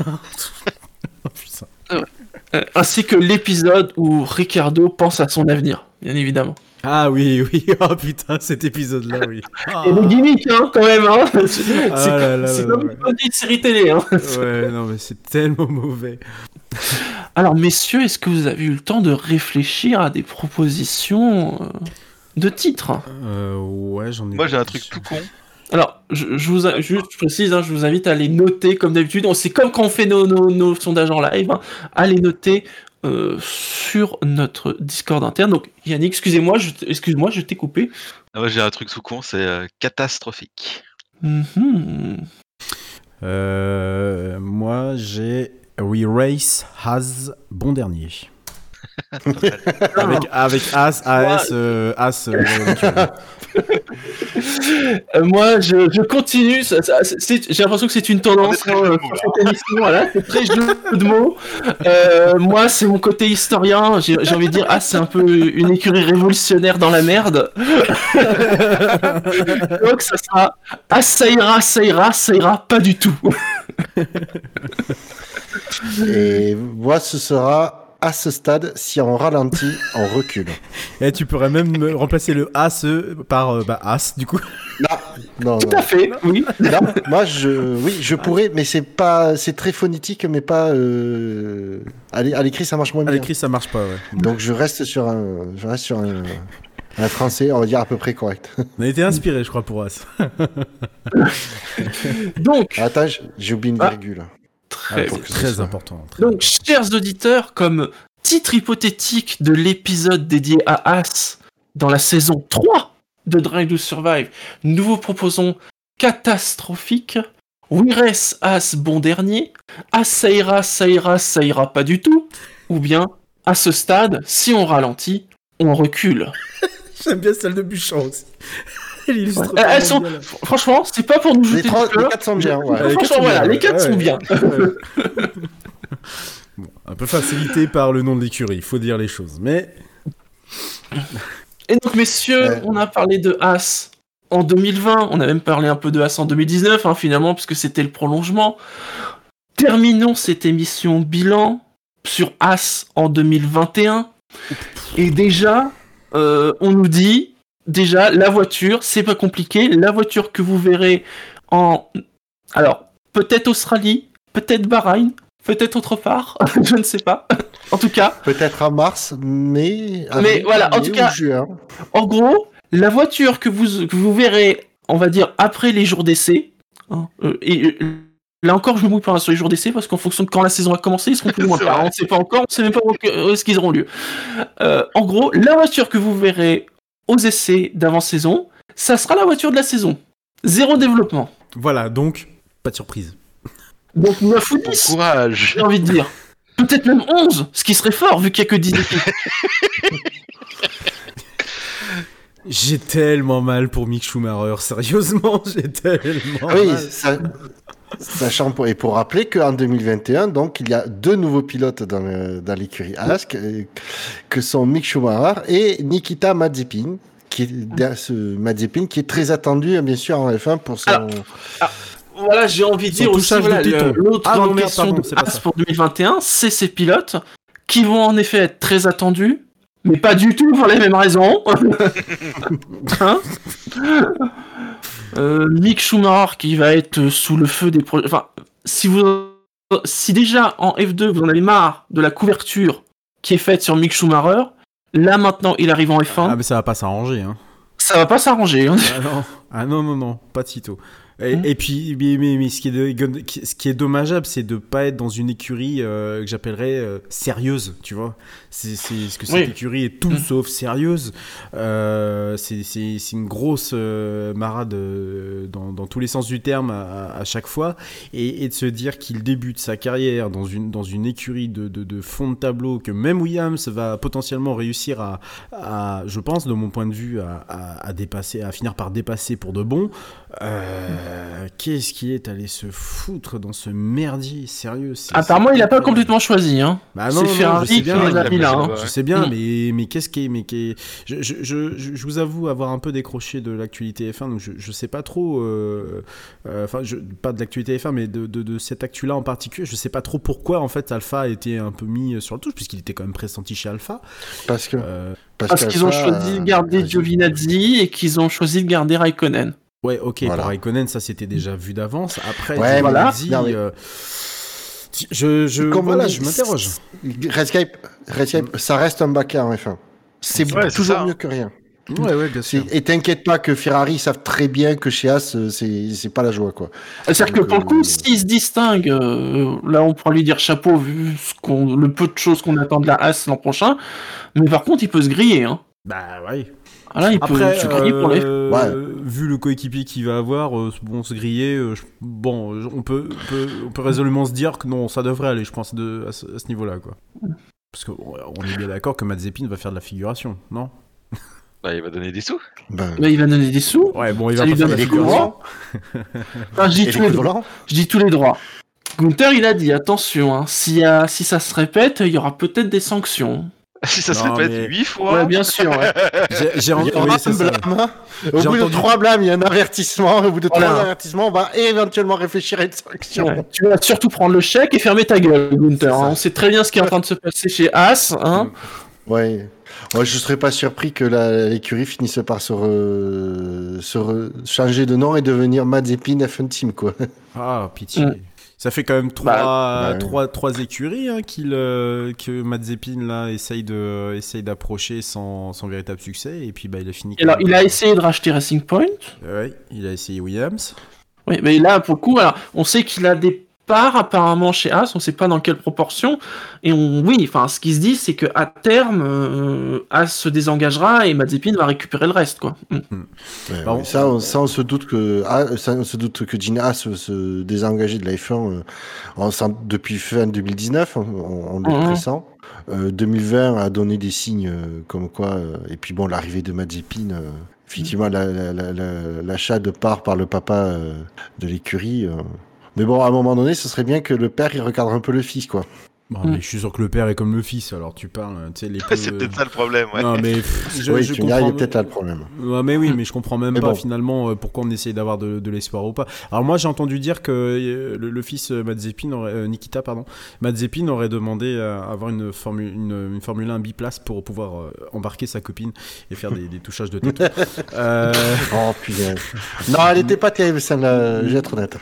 Oh, [laughs] putain. Euh, ainsi que l'épisode où Ricardo pense à son avenir, bien évidemment. Ah oui, oui. [laughs] Oh putain, cet épisode-là, oui. [laughs] Ah. Et des gimmicks, hein, quand même, hein. C'est Ah c'est comme une petite série télé, hein. Ouais, non, mais c'est tellement mauvais. [laughs] Alors, messieurs, est-ce que vous avez eu le temps de réfléchir à des propositions euh, de titres? Euh, ouais, j'en ai. Moi j'ai un truc tout con. Alors, je, je vous a- juste je précise, hein, je vous invite à les noter comme d'habitude. On- C'est comme quand on fait nos, nos- nos sondages en live, hein, à les noter euh, sur notre Discord interne. Donc, Yannick, excusez-moi, je, excuse-moi, je t'ai coupé. Ah, Moi j'ai un truc tout con, c'est euh, catastrophique. Mhm. Euh, moi, j'ai We Race Has bon dernier. Avec, avec As, AS, euh, As. euh, Euh, moi, je, je continue. ça- ça- c'est- J'ai l'impression que c'est une tendance très hein, jeu de euh, mots, sur cette émission. Voilà, c'est très jeu de mots. Euh, moi, c'est mon côté historien. J'ai j'ai envie de dire, ah, c'est un peu une écurie révolutionnaire dans la merde. [laughs] Donc, ça sera, ah, ça ira, ça ira, ça ira pas du tout. Et moi, ce sera à ce stade, si on ralentit, on recule. Et tu pourrais même me remplacer le As par euh, bah, As, du coup. Non, Tout non. à fait, oui. Non, moi, je, oui, je pourrais, mais c'est pas, c'est très phonétique, mais pas. Euh... À l'é- à l'écrit, ça marche moins À bien. l'écrit, ça marche pas, ouais. Donc, je reste sur un, je reste sur un, un français, on va dire à peu près correct. On a été inspiré, je crois, pour As. [laughs] Donc, Attends, j'ai oublié une Ah. Très soit- important. très Donc, chers auditeurs, comme titre hypothétique de l'épisode dédié à As dans la saison 3 de Drive to Survive, nous vous proposons Catastrophique, Wires As bon dernier, As ça ira, ça ira, ça ira pas du tout, ou bien à ce stade, si on ralentit, on recule. [laughs] J'aime bien celle de Bouchon aussi. [laughs] Ouais. Elles sont- bien, Franchement, c'est pas pour nous Les, jeter du fleur. les quatre sont bien, ouais. les quatre Franchement, sont voilà, bien, les quatre ouais, sont ouais. bien. Ouais. [laughs] Bon, un peu facilité par le nom de l'écurie, il faut dire les choses. Mais Et donc, messieurs, Ouais. on a parlé de As en 2020, on a même parlé un peu de As en 2019, hein, finalement, puisque c'était le prolongement. Terminons cette émission bilan sur As en 2021. Et déjà, euh, on nous dit, déjà, la voiture, c'est pas compliqué, la voiture que vous verrez en... Alors, peut-être Australie, peut-être Bahreïn, peut-être autre part, [laughs] je ne sais pas. en tout cas, Peut-être en mars, mais. Mais voilà, en tout ou cas- juin. en gros, la voiture que vous, que vous verrez, on va dire, après les jours d'essai, hein, euh, et euh, là encore, je me mouille pas sur les jours d'essai parce qu'en fonction de quand la saison va commencer, ils seront plus [laughs] ou moins vrai. On ne sait pas encore, on ne sait même pas où, où est-ce qu'ils auront lieu. Euh, en gros, la voiture que vous verrez aux essais d'avant-saison, ça sera la voiture de la saison. Zéro développement. Voilà, donc, pas de surprise. Donc 9 ou Bon 10, courage j'ai envie de dire. Peut-être même 11, ce qui serait fort vu qu'il n'y a que 10 équipes. [laughs] J'ai tellement mal pour Mick Schumacher, sérieusement, [laughs] j'ai tellement Ah oui, mal. ça- sachant pour, et pour rappeler qu'en 2021, donc, il y a deux nouveaux pilotes dans, le- dans l'écurie Ask, euh, que sont Mick Schumacher et Nikita Mazepin. Qui est, derrière ce Mazepin qui est très attendu, bien sûr, en F1 pour son. Alors, Voilà, j'ai envie de dire aussi, voilà, le- l'autre Ah grande question pardon, de c'est pas As ça. pour 2021, c'est ces pilotes qui vont en effet être très attendus, mais pas du tout pour les mêmes raisons. [laughs] Hein? Euh, Mick Schumacher qui va être sous le feu des projets. Enfin, si vous, si déjà en F2 vous en avez marre de la couverture qui est faite sur Mick Schumacher, là maintenant il arrive en F1, Ah, mais ça va pas s'arranger, hein. ça va pas s'arranger. hein. Ah [laughs] ah non, non, non, pas de sitôt. Et, Hmm. et puis, mais, mais- mais ce, qui est de- ce qui est dommageable, c'est de pas être dans une écurie euh, que j'appellerais euh, sérieuse, tu vois. C'est c'est- parce que cette Oui. écurie est tout Hmm. sauf sérieuse. Euh, c'est c'est- c'est une grosse euh, marade dans, dans tous les sens du terme à, à chaque fois. Et, et de se dire qu'il débute sa carrière dans une, dans une écurie de, de, de fond de tableau que même Williams va potentiellement réussir à, à, je pense, de mon point de vue, à, à, à dépasser, à finir par dépasser pour de bon. Euh, Qu'est-ce qui est allé se foutre dans ce merdier Sérieux? Apparemment, il a pas complètement choisi. Hein. Bah C'est non, non, non, Ferrari je sais qui bien, les là, hein. Je sais bien, Mm. mais, mais qu'est-ce qui est, mais est- je, je, je, je- vous avoue avoir un peu décroché de l'actualité F1, donc je, je sais pas trop, euh, euh, enfin, je, pas de l'actualité F1, mais de, de, de cette actu-là en particulier, je sais pas trop pourquoi en fait Alpha a été un peu mis sur le touche, puisqu'il était quand même pressenti chez Alpha. Parce que. Euh, Parce qu'ils ont choisi de garder Giovinazzi et qu'ils ont choisi de garder Raikkonen. Ouais, ok, Voilà. pour Raikkonen, ça c'était déjà vu d'avance. Après, Ouais, voilà. Giovinazzi, Non, mais- euh, je, je, Comme voilà, je dit, m'interroge. Redscape, Redscape, ça reste un backer en F1. C'est Ouais, toujours ça, mieux que rien. Ouais, ouais, bien sûr. Et t'inquiète pas que Ferrari savent très bien que chez As, c'est c'est pas la joie, quoi. C'est-à-dire que pour le coup, euh, s'il se distingue, euh, là on pourra lui dire chapeau vu ce qu'on, le peu de choses qu'on attend de la As l'an prochain. Mais par contre, il peut se griller. Hein. Bah ouais. Voilà, il peut Après, se griller pour les. euh, Ouais. vu le coéquipier qu'il va avoir, euh, bon, se griller, euh, je- bon, on peut, on peut, on peut résolument se dire que non, ça devrait aller, je pense, de, à ce, niveau-là, quoi. Parce qu'on on est bien d'accord que Mazepin va faire de la figuration, non? Bah, il va donner des sous. Ben, Là, il va donner des sous. Ouais, bon, il va lui pas faire donne de la des. [laughs] Enfin, je dis tous les droits. Je dis tous les droits. Gunther, il a dit attention, hein, y a- si ça se répète, il y aura peut-être des sanctions. Si ça se répète mais- huit fois. Ouais, bien sûr. ouais. [laughs] J'ai- oui, un ça. blâme. hein. Au bout de entendu- trois blâmes, il y a un avertissement. Au bout de Voilà. trois avertissements, on va éventuellement réfléchir à une sanction. Ouais. Tu vas surtout prendre le chèque et fermer ta gueule, Gunther. hein. On sait très bien ce qui est en train de se passer chez As. Hein. Ouais. Ouais, je serais pas surpris que la- l'écurie finisse par se, re- se re- changer de nom et devenir Mazepin F1 Team, quoi. Ah, pitié. Ça fait quand même trois, bah trois, trois écuries hein, qu'il, euh, que Mazepin là essaye de, essaye d'approcher sans, sans véritable succès et puis bah il a fini. Alors, il a essayé de racheter Racing Point. Ouais, il a essayé Williams. Oui, mais là, pour le coup, alors, on sait qu'il a des parts apparemment chez As, on sait pas dans quelle proportion. Et on, oui, enfin, ce qui se dit, c'est que à terme, euh, As se désengagera et Mazepin va récupérer le reste, quoi. Mm. Ouais, Bah, on- ça, on, ça, on se doute que, ah, ça, on se doute que Gina Haas se, se désengager de la F1 euh, en- depuis fin 2019, en, en, en le Mhm. pressant. Euh, 2020 a donné des signes euh, comme quoi, euh, et puis bon, l'arrivée de Mazepin, euh, effectivement, la- la- la- la- l'achat de parts par le papa euh, de l'écurie. euh. Mais bon, à un moment donné, ce serait bien que le père il regarde un peu le fils, quoi. Bon, mais je suis sûr que le père est comme le fils, alors tu parles, tu sais, les [laughs] peu- C'est peut-être ça le problème, ouais. Non, mais [laughs] pff, je, oui, je tu me diras, il comprends- peut-être là le problème. Ouais, mais oui, [laughs] mais je comprends même Mais pas bon. finalement euh, pourquoi on essaye d'avoir de, de l'espoir ou pas. Alors moi j'ai entendu dire que euh, le, le fils euh, Mazepin aurait, euh, Nikita pardon, Mazepin aurait demandé à avoir une formule une, une Formule 1 biplace pour pouvoir euh, embarquer sa copine et faire des, des touchages de tête. Euh, Oh putain. non, elle était pas terrible, celle-là, je vais être honnête.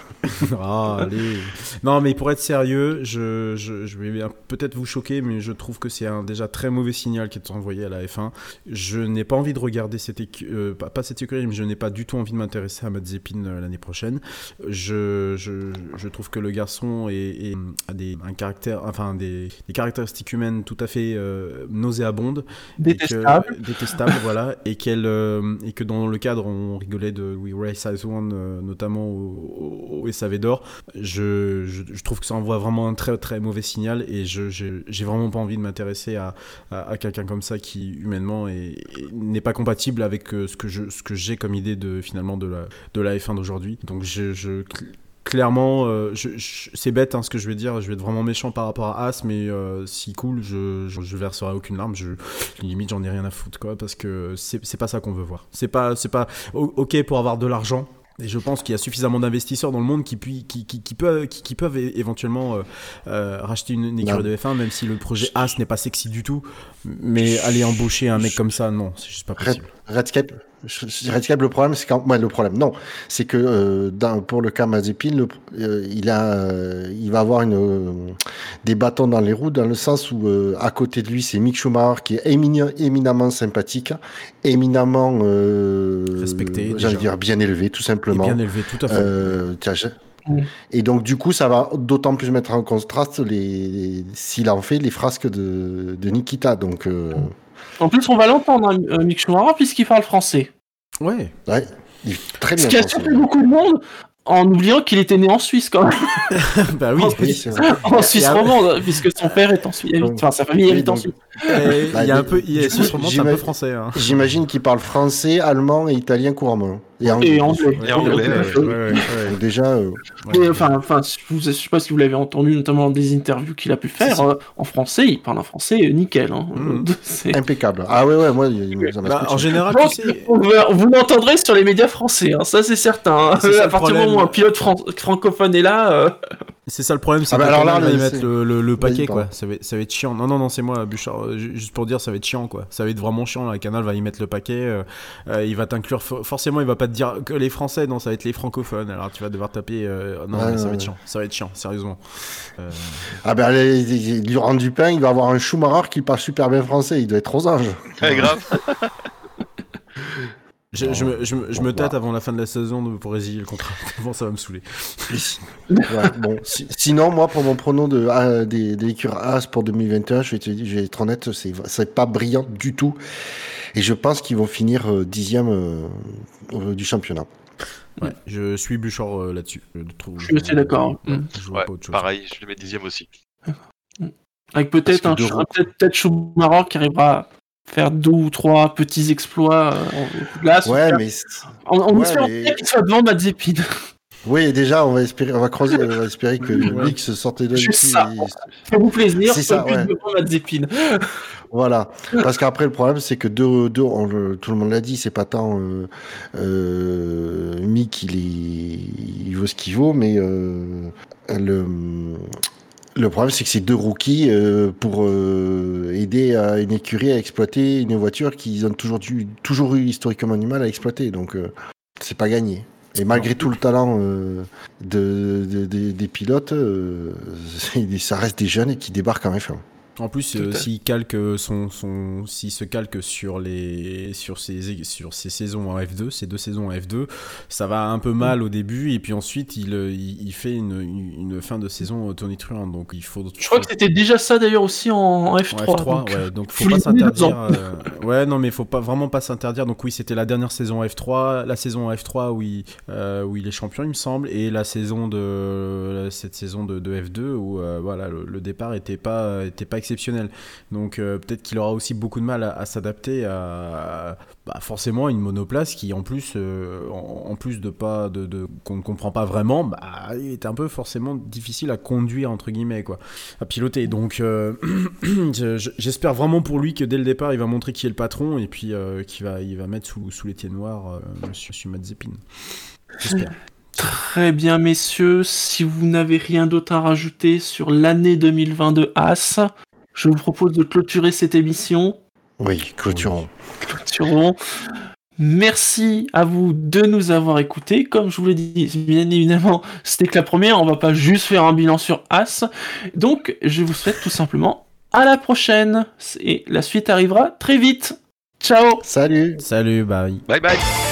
ah, allez. Non, mais pour être sérieux, je, je, je vais peut-être vous choquer, mais je trouve que c'est un déjà très mauvais signal qui est envoyé à la F1. Je n'ai pas envie de regarder cette écu- euh, pas, pas cette écurie, mais je n'ai pas du tout envie de m'intéresser à Mazepin euh, l'année prochaine. Je, je, je trouve que le garçon est, est- a des, un caractère, enfin des, des caractéristiques humaines tout à fait euh, nauséabondes et que- Détestable. détestable, [laughs] voilà, et qu'elle euh, et que dans le cadre on rigolait de We Race as One, notamment au, au, au SAV d'or. Je, je, je trouve que ça envoie vraiment un très très mauvais signal et je j'ai vraiment pas envie de m'intéresser à, à, quelqu'un comme ça qui humainement est- est- n'est pas compatible avec euh, ce que je ce que j'ai comme idée de finalement de la de la F1 d'aujourd'hui. Donc je, Clairement, euh, c'est bête hein, ce que je vais dire, je vais être vraiment méchant par rapport à As, mais euh, si cool, je, je, je verserai aucune larme, je, limite j'en ai rien à foutre quoi, parce que c'est pas ça qu'on veut voir. C'est pas, c'est pas ok pour avoir de l'argent. Et je pense qu'il y a suffisamment d'investisseurs dans le monde qui, qui, qui, qui peuvent, qui, qui peuvent éventuellement euh, euh, racheter une, une écurie de F1, même si le projet As n'est pas sexy du tout. Mais aller embaucher un mec comme ça, non, c'est juste pas Red, possible. Redscape, je- je- Redscape, le problème, c'est quand, ouais, le problème, non, c'est que euh, dans- pour le cas Mazepin, le- euh, il a, euh, il va avoir une, euh, des bâtons dans les roues dans le sens où euh, à côté de lui, c'est Mick Schumacher qui est éminemment sympathique, éminemment, euh, Respecté, j'allais dire bien élevé, tout Et simplement. bien élevé, tout à fait. Et donc du coup, ça va d'autant plus mettre en contraste les, s'il en fait les frasques de, de Nikita. Donc euh, En plus, on va l'entendre, hein, euh, Mick Schumacher, puisqu'il parle français. Ouais. ouais, il est très Ce bien. qui a surpris beaucoup de monde, en oubliant qu'il était né en Suisse quand même. [laughs] bah oui, En Suisse romande, puisque son père est en Suisse. Enfin, sa famille habite en Suisse. Il y a un peu, il y a, Du coup, Suisse romande, c'est un peu français. Hein. J'imagine qu'il parle français, allemand et italien couramment. Et anglais. Et anglais. Et anglais, Ouais, ouais. ouais. Ouais, ouais, ouais. Donc déjà, euh, enfin, enfin, je ne sais pas si vous l'avez entendu, notamment dans des interviews qu'il a pu faire. Euh, en français, il parle en français euh, nickel. Hein. [laughs] C'est- impeccable. Ah ouais, ouais, moi, il- il- ça m'a Bah, en général, Bon, tu sais, vous l'entendrez sur les médias français, hein, ça c'est certain. hein. Ça à partir du moment où un pilote fran- francophone est là, euh, c'est ça le problème, c'est Ah bah que alors là, va le- mettre le, le, le paquet, quoi. Ça va, être- ça va être chiant. Non, non, non, c'est moi, Bouchard. euh, ju- Juste pour dire, ça va être chiant, quoi. Ça va être vraiment chiant. La Canal va y mettre le paquet. euh, euh, il va t'inclure. fo- Forcément, il va pas te dire que les Français. Non, ça va être les francophones. Alors, tu vas devoir taper. euh, non, ça va être chiant. Ça va être chiant, sérieusement. Euh, Ah ben, il- Durant Dupin, il va avoir un Schumacher qui parle super bien français. Il doit être aux anges. Ouais, grave. [laughs] je, je me, je, me- je Bon, me tâte avant la fin de la saison pour résilier le contrat. [laughs] Avant, ça va me saouler. Ouais, bon, si- sinon, moi, pour mon prono de, ah, des, des As pour 2021, je vais, te, je vais être honnête, c'est, c'est pas brillant du tout. Et je pense qu'ils vont finir euh, dixième euh, du championnat. Ouais, je suis Bouchard euh, là-dessus. Je, trouve- Je suis assez d'accord. Ouais, vois Ouais, pas autre chose. pareil, je le mets dixième aussi. avec peut-être un, peut-être peut-être Schumacher qui arrivera à faire deux ou trois petits exploits euh, en glace. Ouais, mais En, en ouais, espérant mais- qu'il soit devant Mazepin. oui, déjà, on va espérer, on va croiser, on va espérer que Ouais. Mick se sortait de C'est ça. Faites-vous plaisir, C'est ça, ouais. devant. [laughs] Voilà. Parce qu'après, le problème, c'est que deux, deux on le- tout le monde l'a dit, c'est pas tant euh, euh, Mick, il, est, il vaut ce qu'il vaut, mais euh, le, le problème, c'est que c'est deux rookies euh, pour euh, aider à une écurie à exploiter une voiture qu'ils ont toujours, dû, toujours eu historiquement du mal à exploiter. Donc, euh, c'est pas gagné. Et malgré tout le talent de, de- de- des pilotes, [laughs] ça reste des jeunes et qui débarquent en F1. En plus, euh, s'il calque son, son, s'il se calque sur les, sur ses, sur ses saisons en F2, ces deux saisons en F2, ça va un peu mal au début et puis ensuite il, euh, il, il fait une, une, fin de saison tonitruante. Donc il faut. Je crois que c'était déjà ça d'ailleurs aussi en, en F3. En F3, donc, ouais, donc faut faut pas s'interdire. euh, ouais, non, mais faut pas vraiment pas s'interdire. Donc oui, c'était la dernière saison en F3, la saison en F3 où il, euh, où il est champion, il me semble, et la saison de cette saison de, de F2 où euh, voilà le, le départ était pas était pas exceptionnel. Donc euh, peut-être qu'il aura aussi beaucoup de mal à, s'adapter à, bah, forcément une monoplace qui en plus, euh, en, plus de pas de, qu'on ne comprend pas vraiment, bah, est un peu forcément difficile à conduire entre guillemets quoi, à piloter. Donc [clears throat] j'espère vraiment pour lui que dès le départ il va montrer qui est le patron et puis qu'il va il va mettre sous, sous les noirs Monsieur, Monsieur Mazepin. Très bien, messieurs. Si vous n'avez rien d'autre à rajouter sur l'année 2022 As, je vous propose de clôturer cette émission. Oui, clôturons. Clôturons. Merci à vous de nous avoir écoutés. Comme je vous l'ai dit, bien évidemment, c'était que la première. On va pas juste faire un bilan sur As. Donc, je vous souhaite tout simplement à la prochaine. Et la suite arrivera très vite. Ciao. Salut. Salut, bye. Bye bye.